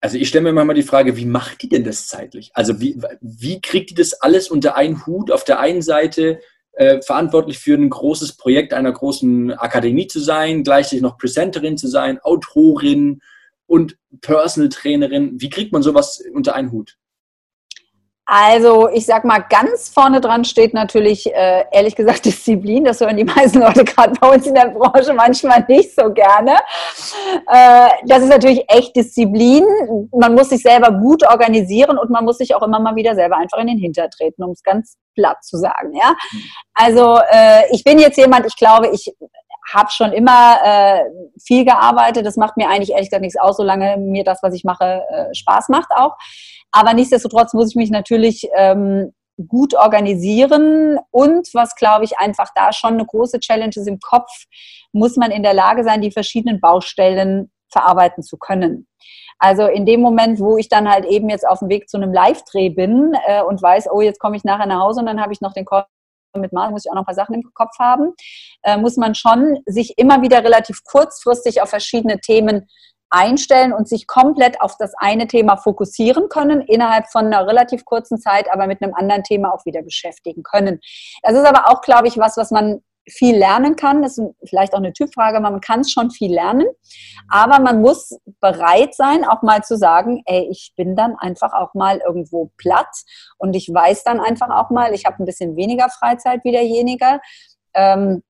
Also ich stelle mir manchmal die Frage, wie macht die denn das zeitlich? Also wie, wie kriegt die das alles unter einen Hut? Auf der einen Seite äh, verantwortlich für ein großes Projekt einer großen Akademie zu sein, gleichzeitig noch Presenterin zu sein, Autorin und Personal Trainerin. Wie kriegt man sowas unter einen Hut? Also ich sag mal, ganz vorne dran steht natürlich, äh, ehrlich gesagt, Disziplin. Das hören die meisten Leute gerade bei uns in der Branche manchmal nicht so gerne. Äh, das ist natürlich echt Disziplin. Man muss sich selber gut organisieren und man muss sich auch immer mal wieder selber einfach in den Hinter treten, um es ganz platt zu sagen. Ja? Also äh, ich bin jetzt jemand, ich glaube, ich habe schon immer äh, viel gearbeitet. Das macht mir eigentlich ehrlich gesagt nichts aus, solange mir das, was ich mache, äh, Spaß macht auch. Aber nichtsdestotrotz muss ich mich natürlich ähm, gut organisieren und was glaube ich einfach da schon eine große Challenge ist im Kopf, muss man in der Lage sein, die verschiedenen Baustellen verarbeiten zu können. Also in dem Moment, wo ich dann halt eben jetzt auf dem Weg zu einem Live-Dreh bin äh, und weiß, oh, jetzt komme ich nachher nach Hause und dann habe ich noch den Call mit Mars, muss ich auch noch ein paar Sachen im Kopf haben, äh, muss man schon sich immer wieder relativ kurzfristig auf verschiedene Themen einstellen und sich komplett auf das eine Thema fokussieren können, innerhalb von einer relativ kurzen Zeit, aber mit einem anderen Thema auch wieder beschäftigen können. Das ist aber auch, glaube ich, was, was man viel lernen kann. Das ist vielleicht auch eine Typfrage, man kann schon viel lernen. Aber man muss bereit sein, auch mal zu sagen, ey, ich bin dann einfach auch mal irgendwo platt und ich weiß dann einfach auch mal, ich habe ein bisschen weniger Freizeit wie derjenige. Ähm,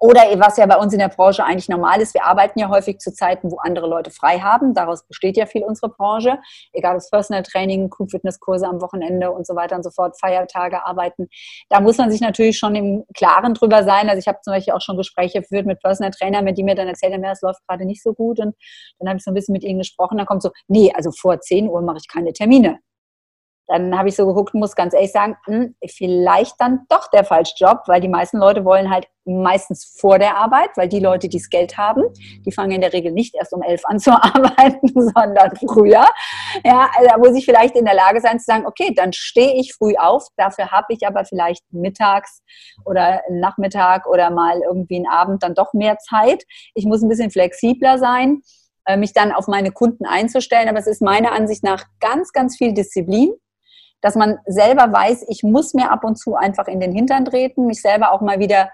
oder was ja bei uns in der Branche eigentlich normal ist, wir arbeiten ja häufig zu Zeiten, wo andere Leute frei haben. Daraus besteht ja viel unsere Branche. Egal ob es Personal Training, Fitnesskurse am Wochenende und so weiter und so fort, Feiertage arbeiten. Da muss man sich natürlich schon im Klaren drüber sein. Also ich habe zum Beispiel auch schon Gespräche geführt mit Personal Trainern, mit die mir dann erzählt haben, ja, es läuft gerade nicht so gut. Und dann habe ich so ein bisschen mit ihnen gesprochen. Dann kommt so, nee, also vor 10 Uhr mache ich keine Termine. Dann habe ich so geguckt muss ganz ehrlich sagen, hm, vielleicht dann doch der falsche Job, weil die meisten Leute wollen halt meistens vor der Arbeit, weil die Leute, die das Geld haben, die fangen in der Regel nicht erst um elf an zu arbeiten, sondern früher. Ja, also da muss ich vielleicht in der Lage sein zu sagen, okay, dann stehe ich früh auf, dafür habe ich aber vielleicht mittags oder Nachmittag oder mal irgendwie einen Abend dann doch mehr Zeit. Ich muss ein bisschen flexibler sein äh, mich dann auf meine Kunden einzustellen. Aber es ist meiner Ansicht nach ganz, ganz viel Disziplin dass man selber weiß, ich muss mir ab und zu einfach in den Hintern treten, mich selber auch mal wieder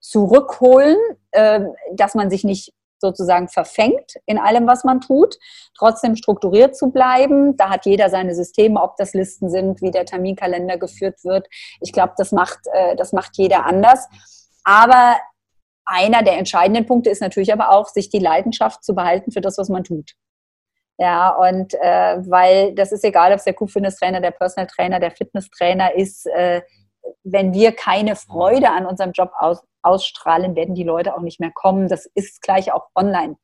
zurückholen, äh, dass man sich nicht sozusagen verfängt in allem, was man tut, trotzdem strukturiert zu bleiben. Da hat jeder seine Systeme, ob das Listen sind, wie der Terminkalender geführt wird. Ich glaube, das macht, äh, das macht jeder anders. Aber einer der entscheidenden Punkte ist natürlich aber auch, sich die Leidenschaft zu behalten für das, was man tut. Ja, und äh, weil das ist egal, ob es der Q-Fitness-Trainer, der Personal Trainer, der Fitnesstrainer ist, äh, wenn wir keine Freude an unserem Job aus, ausstrahlen, werden die Leute auch nicht mehr kommen. Das ist gleich auch online.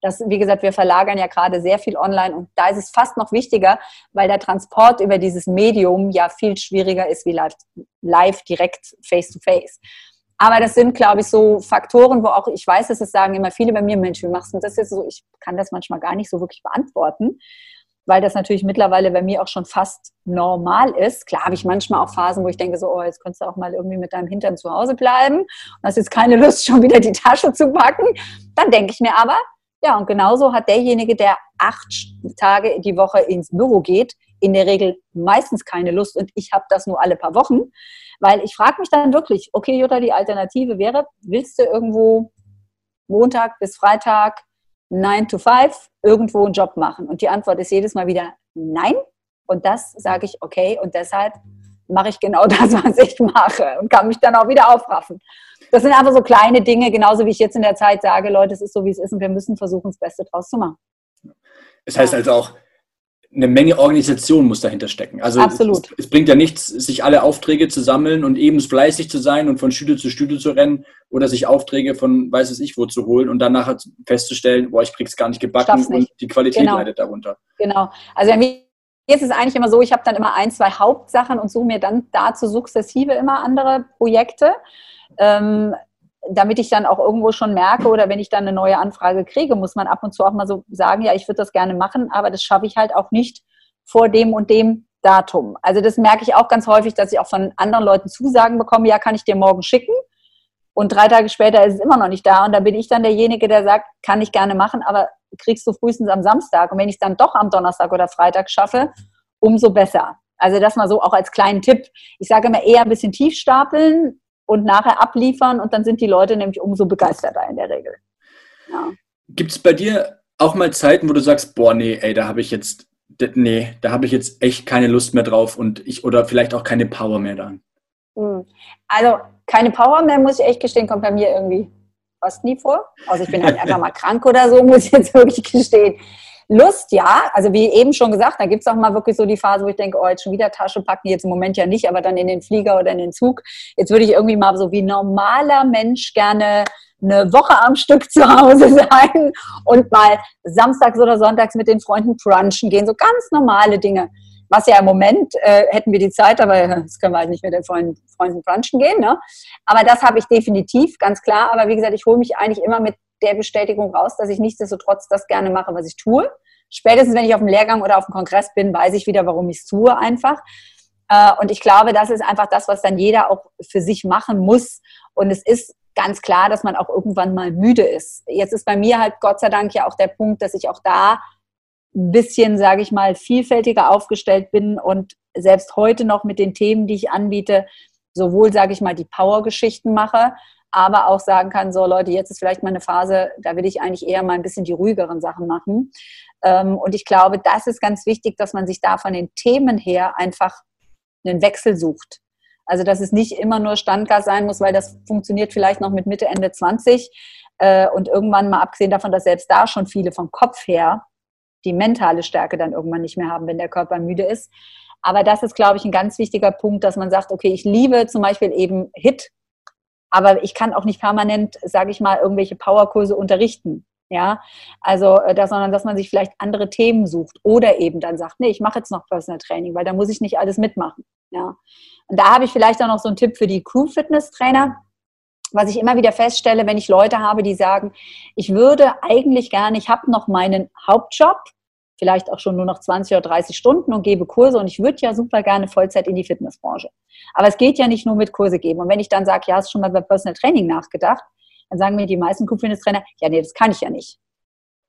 Das, wie gesagt, wir verlagern ja gerade sehr viel online und da ist es fast noch wichtiger, weil der Transport über dieses Medium ja viel schwieriger ist wie live, live direkt face to face. Aber das sind, glaube ich, so Faktoren, wo auch ich weiß, dass es sagen immer viele bei mir, Mensch, wie machst du das jetzt so? Ich kann das manchmal gar nicht so wirklich beantworten, weil das natürlich mittlerweile bei mir auch schon fast normal ist. Klar habe ich manchmal auch Phasen, wo ich denke so, oh, jetzt könntest du auch mal irgendwie mit deinem Hintern zu Hause bleiben und hast jetzt keine Lust, schon wieder die Tasche zu packen. Dann denke ich mir aber, Ja, und genauso hat derjenige, der acht Tage die Woche ins Büro geht, in der Regel meistens keine Lust und ich habe das nur alle paar Wochen, weil ich frage mich dann wirklich, okay, Jutta, die Alternative wäre, willst du irgendwo Montag bis Freitag 9 to 5 irgendwo einen Job machen? Und die Antwort ist jedes Mal wieder nein. Und das sage ich, okay, und deshalb mache ich genau das, was ich mache und kann mich dann auch wieder aufraffen. Das sind einfach so kleine Dinge, genauso wie ich jetzt in der Zeit sage, Leute, es ist so, wie es ist und wir müssen versuchen, das Beste draus zu machen. Es heißt also auch, eine Menge Organisation muss dahinter stecken. Also Absolut. Es, es, bringt ja nichts, sich alle Aufträge zu sammeln und eben fleißig zu sein und von Studio zu Studio zu rennen oder sich Aufträge von weiß es ich wo zu holen und dann nachher festzustellen, boah, ich krieg's gar nicht gebacken nicht. und die Qualität genau. leidet darunter. Genau. Also mir ist es eigentlich immer so, ich habe dann immer ein, zwei Hauptsachen und suche mir dann dazu sukzessive immer andere Projekte. Ähm, damit ich dann auch irgendwo schon merke oder wenn ich dann eine neue Anfrage kriege, muss man ab und zu auch mal so sagen, ja, ich würde das gerne machen, aber das schaffe ich halt auch nicht vor dem und dem Datum. Also das merke ich auch ganz häufig, dass ich auch von anderen Leuten Zusagen bekomme, ja, kann ich dir morgen schicken. Und drei Tage später ist es immer noch nicht da. Und da bin ich dann derjenige, der sagt, kann ich gerne machen, aber kriegst du frühestens am Samstag. Und wenn ich es dann doch am Donnerstag oder Freitag schaffe, umso besser. Also das mal so auch als kleinen Tipp. Ich sage immer eher ein bisschen tief stapeln, und nachher abliefern und dann sind die Leute nämlich umso begeisterter in der Regel. Ja. Gibt es bei dir auch mal Zeiten, wo du sagst, boah, nee, ey, da habe ich jetzt, nee, da habe ich jetzt echt keine Lust mehr drauf und ich oder vielleicht auch keine Power mehr da? Hm. Also keine Power mehr, muss ich echt gestehen, kommt bei mir irgendwie fast nie vor. Also ich bin halt einfach mal krank oder so, muss ich jetzt wirklich gestehen. Lust, ja. Also wie eben schon gesagt, da gibt es auch mal wirklich so die Phase, wo ich denke, oh, jetzt schon wieder Tasche packen, jetzt im Moment ja nicht, aber dann in den Flieger oder in den Zug. Jetzt würde ich irgendwie mal so wie normaler Mensch gerne eine Woche am Stück zu Hause sein und mal samstags oder sonntags mit den Freunden brunchen gehen. So ganz normale Dinge. Was ja im Moment äh, hätten wir die Zeit, aber das können wir halt nicht mit den Freunden, Freunden brunchen gehen. Ne? Aber das habe ich definitiv, ganz klar. Aber wie gesagt, ich hole mich eigentlich immer mit der Bestätigung raus, dass ich nichtsdestotrotz das gerne mache, was ich tue. Spätestens, wenn ich auf dem Lehrgang oder auf dem Kongress bin, weiß ich wieder, warum ich es tue einfach. Äh, und ich glaube, das ist einfach das, was dann jeder auch für sich machen muss. Und es ist ganz klar, dass man auch irgendwann mal müde ist. Jetzt ist bei mir halt Gott sei Dank ja auch der Punkt, dass ich auch da ein bisschen, sage ich mal, vielfältiger aufgestellt bin und selbst heute noch mit den Themen, die ich anbiete, sowohl, sage ich mal, die Power-Geschichten mache, aber auch sagen kann, so Leute, jetzt ist vielleicht mal eine Phase, da will ich eigentlich eher mal ein bisschen die ruhigeren Sachen machen. Ähm, und ich glaube, das ist ganz wichtig, dass man sich da von den Themen her einfach einen Wechsel sucht. Also, dass es nicht immer nur Standgas sein muss, weil das funktioniert vielleicht noch mit Mitte, Ende 20 äh, und irgendwann mal abgesehen davon, dass selbst da schon viele vom Kopf her die mentale Stärke dann irgendwann nicht mehr haben, wenn der Körper müde ist. Aber das ist, glaube ich, ein ganz wichtiger Punkt, dass man sagt, okay, ich liebe zum Beispiel eben Hit, aber ich kann auch nicht permanent, sage ich mal, irgendwelche Powerkurse unterrichten. Ja, also, äh, das, sondern dass man sich vielleicht andere Themen sucht oder eben dann sagt, nee, ich mache jetzt noch Personal Training, weil da muss ich nicht alles mitmachen. Ja, und da habe ich vielleicht auch noch so einen Tipp für die Crew Fitness Trainer. Was ich immer wieder feststelle, wenn ich Leute habe, die sagen, ich würde eigentlich gerne, ich habe noch meinen Hauptjob, vielleicht auch schon nur noch 20 oder 30 Stunden und gebe Kurse und ich würde ja super gerne Vollzeit in die Fitnessbranche. Aber es geht ja nicht nur mit Kurse geben. Und wenn ich dann sage, ja, hast du schon mal bei Personal Training nachgedacht, dann sagen mir die meisten Q-Fitness-Trainer, ja, nee, das kann ich ja nicht.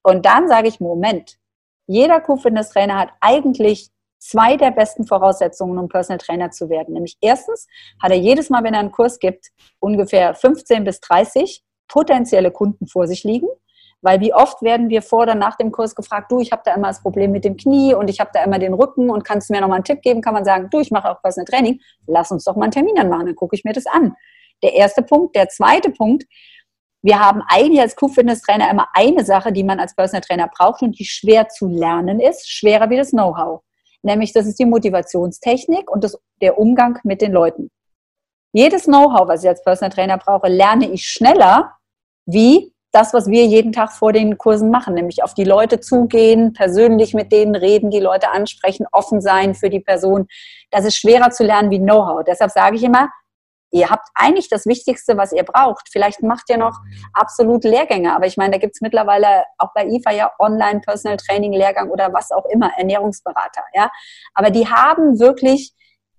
Und dann sage ich, Moment, jeder Q-Fitness-Trainer hat eigentlich zwei der besten Voraussetzungen, um Personal Trainer zu werden. Nämlich erstens hat er jedes Mal, wenn er einen Kurs gibt, ungefähr 15 bis 30 potenzielle Kunden vor sich liegen. Weil wie oft werden wir vor oder nach dem Kurs gefragt, du, ich habe da immer das Problem mit dem Knie und ich habe da immer den Rücken und kannst du mir nochmal einen Tipp geben? Kann man sagen, du, ich mache auch Personal Training, lass uns doch mal einen Termin anmachen, dann gucke ich mir das an. Der erste Punkt. Der zweite Punkt, wir haben eigentlich als Q-Fitness-Trainer immer eine Sache, die man als Personal Trainer braucht und die schwer zu lernen ist, schwerer wie das Know-how. Nämlich, das ist die Motivationstechnik und das, der Umgang mit den Leuten. Jedes Know-how, was ich als Personal Trainer brauche, lerne ich schneller, wie das, was wir jeden Tag vor den Kursen machen, nämlich auf die Leute zugehen, persönlich mit denen reden, die Leute ansprechen, offen sein für die Person. Das ist schwerer zu lernen wie Know-how. Deshalb sage ich immer, ihr habt eigentlich das Wichtigste, was ihr braucht. Vielleicht macht ihr noch absolut Lehrgänge, aber ich meine, da gibt es mittlerweile auch bei IFA ja Online Personal Training Lehrgang oder was auch immer, Ernährungsberater, ja. Aber die haben wirklich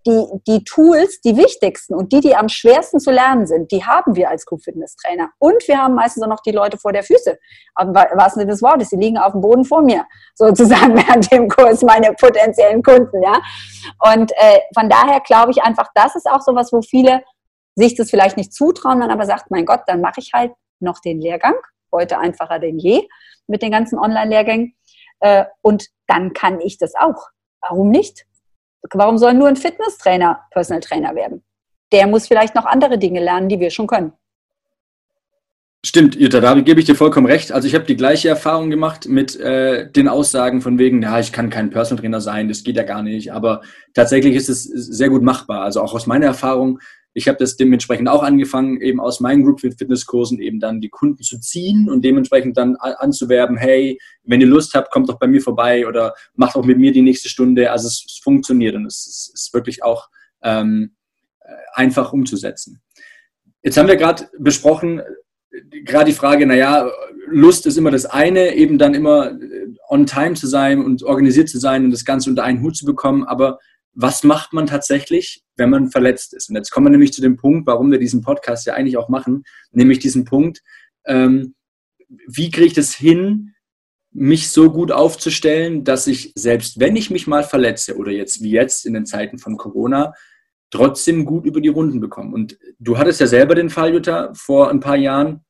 die, die Tools, die wichtigsten und die, die am schwersten zu lernen sind, die haben wir als Crew-Fitness-Trainer. Und wir haben meistens auch noch die Leute vor der Füße. Was ist das Wort? Sie liegen auf dem Boden vor mir, sozusagen während dem Kurs, meine potenziellen Kunden, ja. Und äh, von daher glaube ich einfach, das ist auch sowas, wo viele sich das vielleicht nicht zutrauen, man aber sagt, mein Gott, dann mache ich halt noch den Lehrgang, heute einfacher denn je mit den ganzen Online-Lehrgängen. Äh, und dann kann ich das auch. Warum nicht? Warum soll nur ein Fitnesstrainer Personal Trainer werden? Der muss vielleicht noch andere Dinge lernen, die wir schon können. Stimmt, Jutta, da gebe ich dir vollkommen recht. Also ich habe die gleiche Erfahrung gemacht mit äh, den Aussagen von wegen, ja, ich kann kein Personal Trainer sein, das geht ja gar nicht. Aber tatsächlich ist es sehr gut machbar. Also auch aus meiner Erfahrung, ich habe das dementsprechend auch angefangen, eben aus meinen Group Fitnesskursen eben dann die Kunden zu ziehen und dementsprechend dann anzuwerben, hey, wenn ihr Lust habt, kommt doch bei mir vorbei oder macht auch mit mir die nächste Stunde. Also es, es funktioniert und es, es, ist wirklich auch ähm, einfach umzusetzen. Jetzt haben wir gerade besprochen, gerade die Frage, naja, Lust ist immer das eine, eben dann immer on time zu sein und organisiert zu sein und das Ganze unter einen Hut zu bekommen, aber was macht man tatsächlich, wenn man verletzt ist? Und jetzt kommen wir nämlich zu dem Punkt, warum wir diesen Podcast ja eigentlich auch machen, nämlich diesen Punkt, ähm, wie kriege ich es hin, mich so gut aufzustellen, dass ich, selbst wenn ich mich mal verletze oder jetzt wie jetzt in den Zeiten von Corona, trotzdem gut über die Runden bekomme. Und du hattest ja selber den Fall, Jutta, vor ein paar Jahren,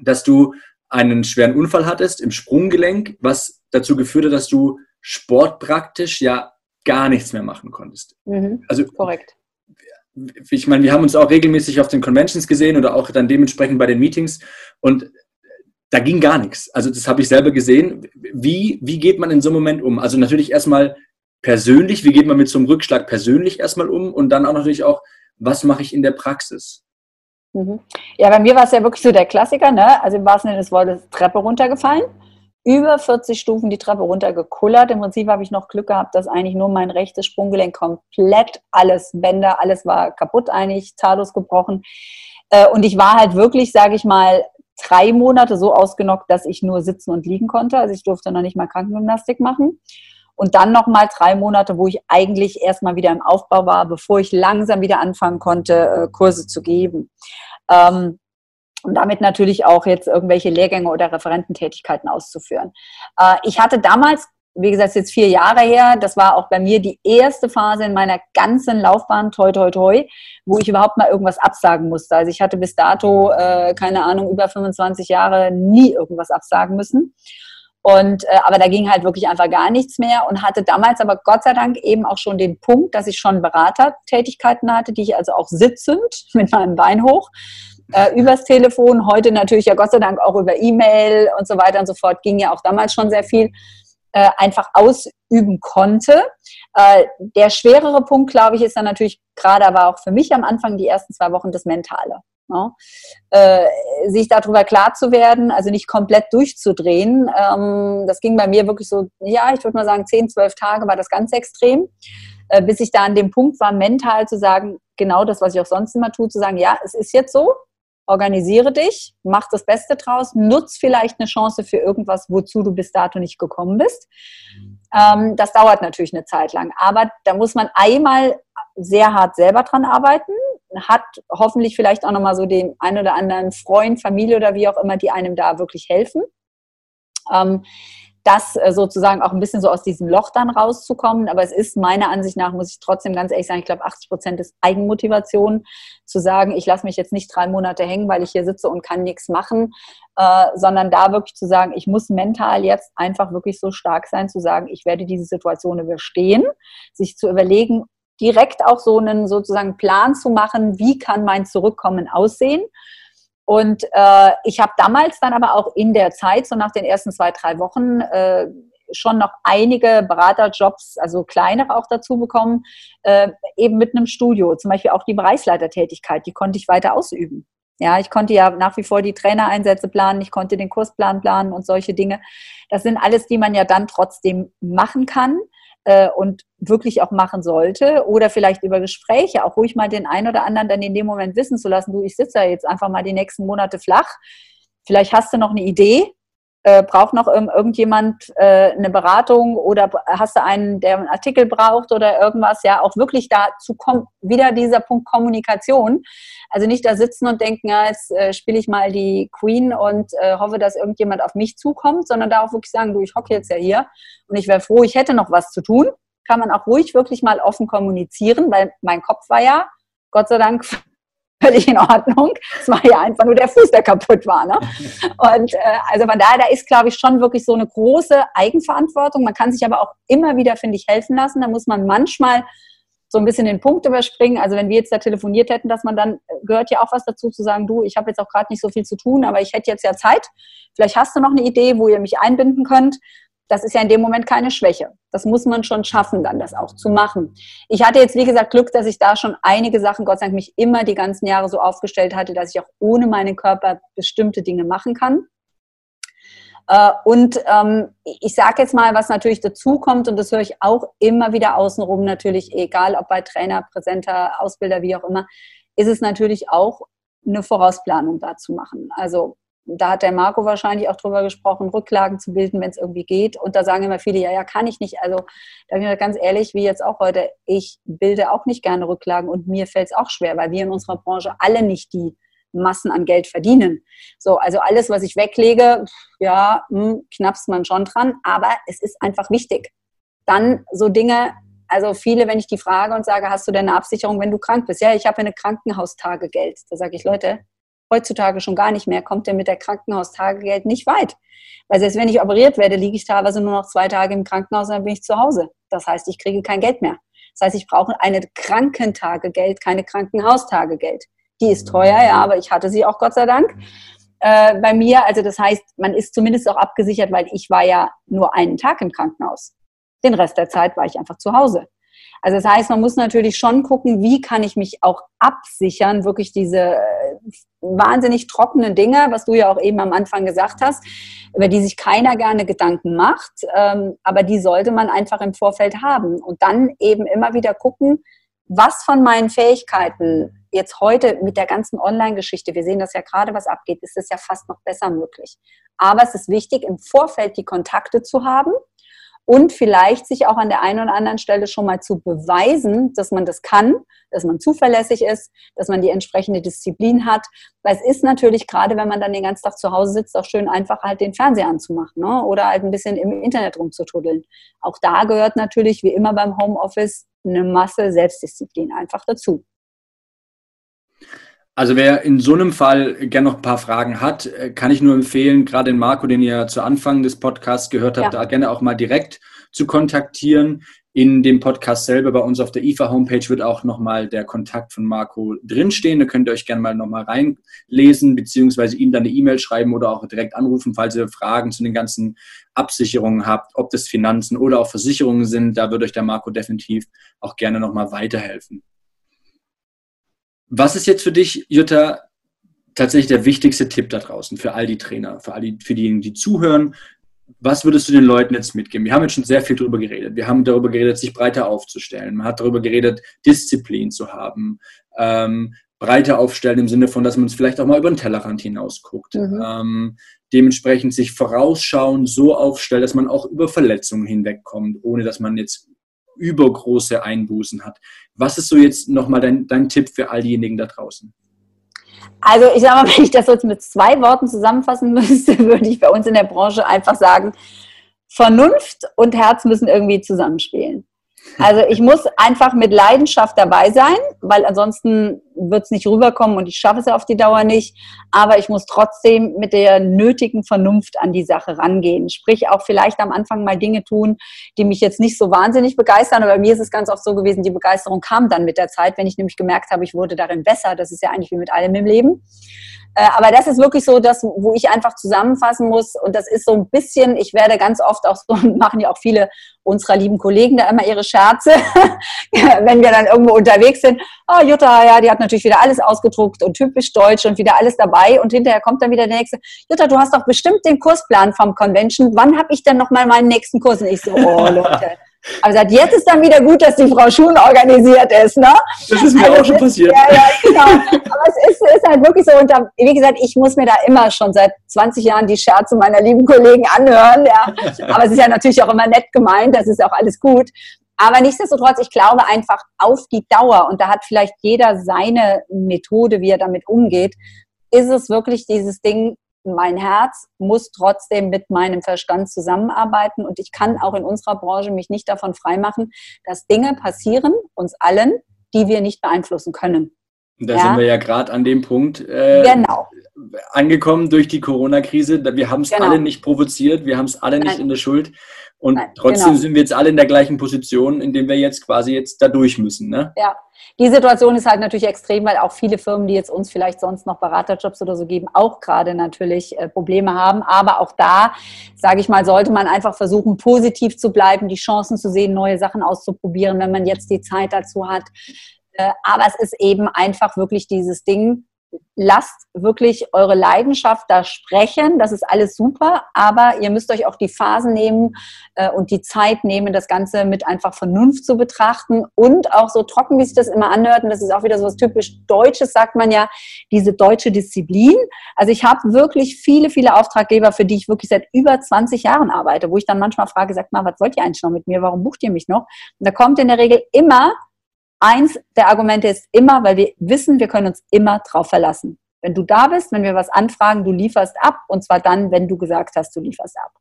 dass du einen schweren Unfall hattest im Sprunggelenk, was dazu geführt hat, dass du sportpraktisch ja gar nichts mehr machen konntest. Mhm, also korrekt. Ich meine, wir haben uns auch regelmäßig auf den Conventions gesehen oder auch dann dementsprechend bei den Meetings und da ging gar nichts. Also das habe ich selber gesehen. Wie, wie geht man in so einem Moment um? Also natürlich erstmal persönlich, wie geht man mit so einem Rückschlag persönlich erstmal um und dann auch natürlich auch, was mache ich in der Praxis? Mhm. Ja, bei mir war es ja wirklich so der Klassiker, ne? Also im wahrsten Sinne des Wortes Treppe runtergefallen über 40 Stufen die Treppe runtergekullert. Im Prinzip habe ich noch Glück gehabt, dass eigentlich nur mein rechtes Sprunggelenk komplett alles Bänder, alles war kaputt eigentlich, zahllos gebrochen. Äh, und ich war halt wirklich, sage ich mal, drei Monate so ausgenockt, dass ich nur sitzen und liegen konnte. Also ich durfte noch nicht mal Krankengymnastik machen. Und dann nochmal drei Monate, wo ich eigentlich erstmal wieder im Aufbau war, bevor ich langsam wieder anfangen konnte, äh, Kurse zu geben. Ähm, und damit natürlich auch jetzt irgendwelche Lehrgänge oder Referententätigkeiten auszuführen. Äh, ich hatte damals, wie gesagt, jetzt vier Jahre her, das war auch bei mir die erste Phase in meiner ganzen Laufbahn, toi, toi, toi, wo ich überhaupt mal irgendwas absagen musste. Also ich hatte bis dato, äh, keine Ahnung, über 25 Jahre nie irgendwas absagen müssen. Und, äh, aber da ging halt wirklich einfach gar nichts mehr und hatte damals aber Gott sei Dank eben auch schon den Punkt, dass ich schon Beratertätigkeiten hatte, die ich also auch sitzend mit meinem Bein hoch äh, übers Telefon, heute natürlich ja Gott sei Dank auch über E-Mail und so weiter und so fort, ging ja auch damals schon sehr viel, äh, einfach ausüben konnte. Äh, der schwerere Punkt, glaube ich, ist dann natürlich gerade aber auch für mich am Anfang die ersten zwei Wochen das Mentale. Ne? Äh, sich darüber klar zu werden, also nicht komplett durchzudrehen. Ähm, das ging bei mir wirklich so, ja, ich würde mal sagen, zehn, zwölf Tage war das ganz extrem, äh, bis ich da an dem Punkt war, mental zu sagen, genau das, was ich auch sonst immer tue, zu sagen, ja, es ist jetzt so, organisiere dich, mach das Beste draus, nutz vielleicht eine Chance für irgendwas, wozu du bis dato nicht gekommen bist. Ähm, das dauert natürlich eine Zeit lang, aber da muss man einmal sehr hart selber dran arbeiten, hat hoffentlich vielleicht auch nochmal so den ein oder anderen Freund, Familie oder wie auch immer, die einem da wirklich helfen. Ähm, das äh, sozusagen auch ein bisschen so aus diesem Loch dann rauszukommen. Aber es ist meiner Ansicht nach, muss ich trotzdem ganz ehrlich sagen, ich glaube, 80 Prozent ist Eigenmotivation, zu sagen, ich lasse mich jetzt nicht drei Monate hängen, weil ich hier sitze und kann nichts machen, äh, sondern da wirklich zu sagen, ich muss mental jetzt einfach wirklich so stark sein, zu sagen, ich werde diese Situation überstehen, sich zu überlegen, direkt auch so einen sozusagen Plan zu machen, wie kann mein Zurückkommen aussehen und äh, ich habe damals dann aber auch in der Zeit, so nach den ersten zwei, drei Wochen, äh, schon noch einige Beraterjobs, also kleinere auch dazu bekommen, äh, eben mit einem Studio. Zum Beispiel auch die Bereichsleitertätigkeit, die konnte ich weiter ausüben. Ja, ich konnte ja nach wie vor die Trainereinsätze planen, ich konnte den Kursplan planen und solche Dinge. Das sind alles, die man ja dann trotzdem machen kann äh, und wirklich auch machen sollte oder vielleicht über Gespräche auch ruhig mal den einen oder anderen dann in dem Moment wissen zu lassen, du, ich sitze ja jetzt einfach mal die nächsten Monate flach. Vielleicht hast du noch eine Idee, äh, braucht noch irgendjemand äh, eine Beratung oder hast du einen, der einen Artikel braucht oder irgendwas, ja, auch wirklich dazu kommt, wieder dieser Punkt Kommunikation. Also nicht da sitzen und denken, ja, jetzt äh, spiele ich mal die Queen und äh, hoffe, dass irgendjemand auf mich zukommt, sondern da auch wirklich sagen, du, ich hocke jetzt ja hier und ich wäre froh, ich hätte noch was zu tun. Kann man auch ruhig wirklich mal offen kommunizieren, weil mein Kopf war ja, Gott sei Dank, völlig in Ordnung. Es war ja einfach nur der Fuß, der kaputt war. Ne? Und äh, also von daher, da ist, glaube ich, schon wirklich so eine große Eigenverantwortung. Man kann sich aber auch immer wieder, finde ich, helfen lassen. Da muss man manchmal so ein bisschen den Punkt überspringen. Also wenn wir jetzt da telefoniert hätten, dass man dann, äh, gehört ja auch was dazu zu sagen, du, ich habe jetzt auch gerade nicht so viel zu tun, aber ich hätte jetzt ja Zeit. Vielleicht hast du noch eine Idee, wo ihr mich einbinden könnt das ist ja in dem Moment keine Schwäche. Das muss man schon schaffen, dann das auch zu machen. Ich hatte jetzt, wie gesagt, Glück, dass ich da schon einige Sachen, Gott sei Dank, mich immer die ganzen Jahre so aufgestellt hatte, dass ich auch ohne meinen Körper bestimmte Dinge machen kann. Äh, und ähm, ich sage jetzt mal, was natürlich dazu kommt, und das höre ich auch immer wieder außenrum, natürlich, egal ob bei Trainer, Präsenter, Ausbilder, wie auch immer, ist es natürlich auch eine Vorausplanung da zu machen. Also da hat der Marco wahrscheinlich auch drüber gesprochen, Rücklagen zu bilden, wenn es irgendwie geht. Und da sagen immer viele, ja, ja, kann ich nicht. Also da bin ich ganz ehrlich, wie jetzt auch heute, ich bilde auch nicht gerne Rücklagen und mir fällt es auch schwer, weil wir in unserer Branche alle nicht die Massen an Geld verdienen. So, also alles, was ich weglege, ja, hm, knappst man schon dran, aber es ist einfach wichtig. Dann so Dinge, also viele, wenn ich die frage und sage, hast du denn eine Absicherung, wenn du krank bist? Ja, ich habe eine Krankenhaustagegeld. Da sage ich, Leute, heutzutage schon gar nicht mehr, kommt der mit der Krankenhaustagegeld nicht weit. Weil selbst wenn ich operiert werde, liege ich teilweise nur noch zwei Tage im Krankenhaus und dann bin ich zu Hause. Das heißt, ich kriege kein Geld mehr. Das heißt, ich brauche eine Krankentagegeld, keine Krankenhaustagegeld. Die ist teuer, ja, aber ich hatte sie auch Gott sei Dank äh, bei mir. Also das heißt, man ist zumindest auch abgesichert, weil ich war ja nur einen Tag im Krankenhaus. Den Rest der Zeit war ich einfach zu Hause. Also das heißt, man muss natürlich schon gucken, wie kann ich mich auch absichern, wirklich diese äh, wahnsinnig trockenen Dinge, was du ja auch eben am Anfang gesagt hast, über die sich keiner gerne Gedanken macht, ähm, aber die sollte man einfach im Vorfeld haben und dann eben immer wieder gucken, was von meinen Fähigkeiten jetzt heute mit der ganzen Online-Geschichte, wir sehen das ja gerade, was abgeht, ist es ja fast noch besser möglich. Aber es ist wichtig, im Vorfeld die Kontakte zu haben und vielleicht sich auch an der einen oder anderen Stelle schon mal zu beweisen, dass man das kann, dass man zuverlässig ist, dass man die entsprechende Disziplin hat. Weil es ist natürlich gerade, wenn man dann den ganzen Tag zu Hause sitzt, auch schön einfach halt den Fernseher anzumachen ne? oder halt ein bisschen im Internet rumzutuddeln. Auch da gehört natürlich, wie immer beim Homeoffice, eine Masse Selbstdisziplin einfach dazu. Also wer in so einem Fall gerne noch ein paar Fragen hat, äh, kann ich nur empfehlen, gerade den Marco, den ihr zu Anfang des Podcasts gehört habt, ja. da gerne auch mal direkt zu kontaktieren. In dem Podcast selber bei uns auf der IFA-Homepage wird auch nochmal der Kontakt von Marco drinstehen. Da könnt ihr euch gerne mal nochmal reinlesen, beziehungsweise ihm dann eine E-Mail schreiben oder auch direkt anrufen, falls ihr Fragen zu den ganzen Absicherungen habt, ob das Finanzen oder auch Versicherungen sind. Da wird euch der Marco definitiv auch gerne nochmal weiterhelfen. Was ist jetzt für dich, Jutta, tatsächlich der wichtigste Tipp da draußen für all die Trainer, für all die, für diejenigen, die zuhören? Was würdest du den Leuten jetzt mitgeben? Wir haben jetzt schon sehr viel darüber geredet. Wir haben darüber geredet, sich breiter aufzustellen. Man hat darüber geredet, Disziplin zu haben. Ähm, breiter aufstellen im Sinne von, dass man es vielleicht auch mal über den Tellerrand hinaus guckt. Mhm. Ähm, dementsprechend sich vorausschauen, so aufstellt, dass man auch über Verletzungen hinwegkommt, ohne dass man jetzt übergroße Einbußen hat. Was ist so jetzt nochmal dein, dein Tipp für all diejenigen da draußen? Also ich sage mal, wenn ich das jetzt mit zwei Worten zusammenfassen müsste, würde ich bei uns in der Branche einfach sagen, Vernunft und Herz müssen irgendwie zusammenspielen. Also ich muss einfach mit Leidenschaft dabei sein, weil ansonsten wird es nicht rüberkommen und ich schaffe es auf die Dauer nicht. Aber ich muss trotzdem mit der nötigen Vernunft an die Sache rangehen. Sprich auch vielleicht am Anfang mal Dinge tun, die mich jetzt nicht so wahnsinnig begeistern. Aber bei mir ist es ganz oft so gewesen, die Begeisterung kam dann mit der Zeit, wenn ich nämlich gemerkt habe, ich wurde darin besser. Das ist ja eigentlich wie mit allem im Leben. Äh, aber das ist wirklich so das, wo ich einfach zusammenfassen muss. Und das ist so ein bisschen, ich werde ganz oft auch so, machen ja auch viele unserer lieben Kollegen da immer ihre Scherze, wenn wir dann irgendwo unterwegs sind. Oh, Jutta, ja, die hat natürlich wieder alles ausgedruckt und typisch deutsch und wieder alles dabei. Und hinterher kommt dann wieder der nächste. Jutta, du hast doch bestimmt den Kursplan vom Convention. Wann habe ich denn noch mal meinen nächsten Kurs? Und ich so, oh Leute Aber sagt, jetzt ist dann wieder gut, dass die Frau Schuhen organisiert ist, ne? Das ist mir also, auch schon passiert. Ja, ja, genau. Aber es ist, ist halt wirklich so. Und da, wie gesagt, ich muss mir da immer schon seit 20 Jahren die Scherze meiner lieben Kollegen anhören, ja. Aber es ist ja natürlich auch immer nett gemeint, das ist auch alles gut. Aber nichtsdestotrotz, ich glaube einfach auf die Dauer, und da hat vielleicht jeder seine Methode, wie er damit umgeht, ist es wirklich dieses Ding, mein Herz muss trotzdem mit meinem Verstand zusammenarbeiten und ich kann auch in unserer Branche mich nicht davon freimachen, dass Dinge passieren, uns allen, die wir nicht beeinflussen können. Da ja? sind wir ja gerade an dem Punkt äh, genau. angekommen durch die Corona-Krise. Wir haben es genau. alle nicht provoziert, wir haben es alle nicht Nein. in der Schuld. Und Nein, trotzdem genau. sind wir jetzt alle in der gleichen Position, in dem wir jetzt quasi jetzt da durch müssen. Ne? Ja, die Situation ist halt natürlich extrem, weil auch viele Firmen, die jetzt uns vielleicht sonst noch Beraterjobs oder so geben, auch gerade natürlich äh, Probleme haben. Aber auch da, sage ich mal, sollte man einfach versuchen, positiv zu bleiben, die Chancen zu sehen, neue Sachen auszuprobieren, wenn man jetzt die Zeit dazu hat. Äh, aber es ist eben einfach wirklich dieses Ding, lasst wirklich eure Leidenschaft da sprechen. Das ist alles super, aber ihr müsst euch auch die Phasen nehmen äh, und die Zeit nehmen, das Ganze mit einfach Vernunft zu betrachten und auch so trocken, wie sich das immer anhört. Und das ist auch wieder so was typisch Deutsches, sagt man ja, diese deutsche Disziplin. Also ich habe wirklich viele, viele Auftraggeber, für die ich wirklich seit über 20 Jahren arbeite, wo ich dann manchmal frage, sagt mal, was wollt ihr eigentlich noch mit mir? Warum bucht ihr mich noch? Und da kommt in der Regel immer eins der Argumente ist immer, weil wir wissen, wir können uns immer drauf verlassen. Wenn du da bist, wenn wir was anfragen, du lieferst ab und zwar dann, wenn du gesagt hast, du lieferst ab.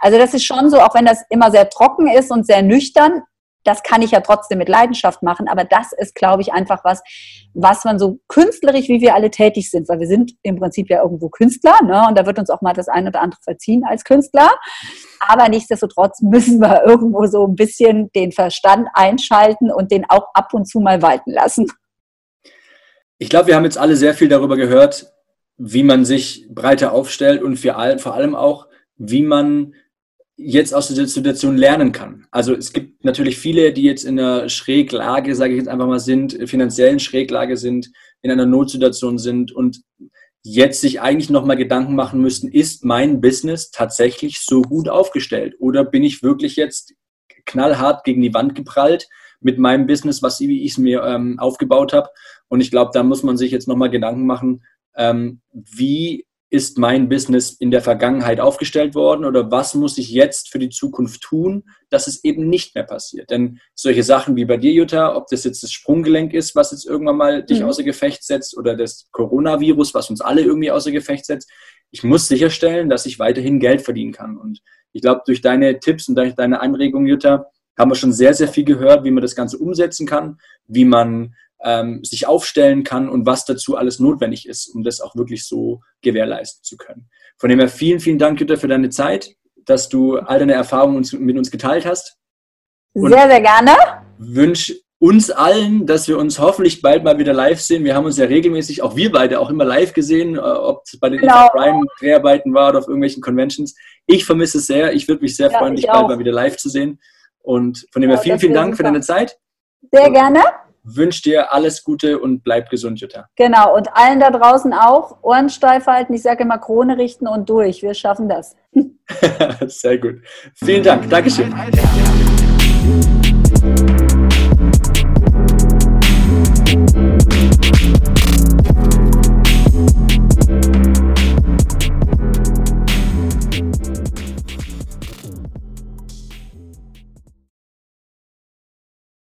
Also das ist schon so, auch wenn das immer sehr trocken ist und sehr nüchtern, das kann ich ja trotzdem mit Leidenschaft machen, aber das ist, glaube ich, einfach was, was man so künstlerisch, wie wir alle tätig sind, weil wir sind im Prinzip ja irgendwo Künstler, ne? und da wird uns auch mal das eine oder andere verziehen als Künstler, aber nichtsdestotrotz müssen wir irgendwo so ein bisschen den Verstand einschalten und den auch ab und zu mal walten lassen. Ich glaube, wir haben jetzt alle sehr viel darüber gehört, wie man sich breiter aufstellt und vor allem auch, wie man jetzt aus der Situation lernen kann. Also es gibt natürlich viele, die jetzt in einer Schräglage, sage ich jetzt einfach mal, sind, finanziellen Schräglage sind, in einer Notsituation sind und jetzt sich eigentlich nochmal Gedanken machen müssten, ist mein Business tatsächlich so gut aufgestellt? Oder bin ich wirklich jetzt knallhart gegen die Wand geprallt mit meinem Business, was ich es mir ähm, aufgebaut habe? Und ich glaube, da muss man sich jetzt nochmal Gedanken machen, ähm, wie ist mein Business in der Vergangenheit aufgestellt worden oder was muss ich jetzt für die Zukunft tun, dass es eben nicht mehr passiert. Denn solche Sachen wie bei dir, Jutta, ob das jetzt das Sprunggelenk ist, was jetzt irgendwann mal dich mhm. außer Gefecht setzt oder das Coronavirus, was uns alle irgendwie außer Gefecht setzt, ich muss sicherstellen, dass ich weiterhin Geld verdienen kann. Und ich glaube, durch deine Tipps und durch deine Anregungen, Jutta, haben wir schon sehr, sehr viel gehört, wie man das Ganze umsetzen kann, wie man ähm, sich aufstellen kann und was dazu alles notwendig ist, um das auch wirklich so gewährleisten zu können. Von dem her vielen, vielen Dank, Jutta, für deine Zeit, dass du all deine Erfahrungen mit uns geteilt hast. Und sehr, sehr gerne. Wünsche uns allen, dass wir uns hoffentlich bald mal wieder live sehen. Wir haben uns ja regelmäßig, auch wir beide, auch immer live gesehen, äh, ob es bei den genau. Prime-Dreharbeiten war oder auf irgendwelchen Conventions. Ich vermisse es sehr. Ich würde mich sehr ja, freuen, dich bald mal wieder live zu sehen. Und von dem her ja, vielen, vielen Dank super. für deine Zeit. Sehr gerne wünsche dir alles Gute und bleib gesund, Jutta. Genau, und allen da draußen auch Ohren steif halten. Ich sage immer Krone richten und durch. Wir schaffen das. Sehr gut. Vielen Dank. Dankeschön.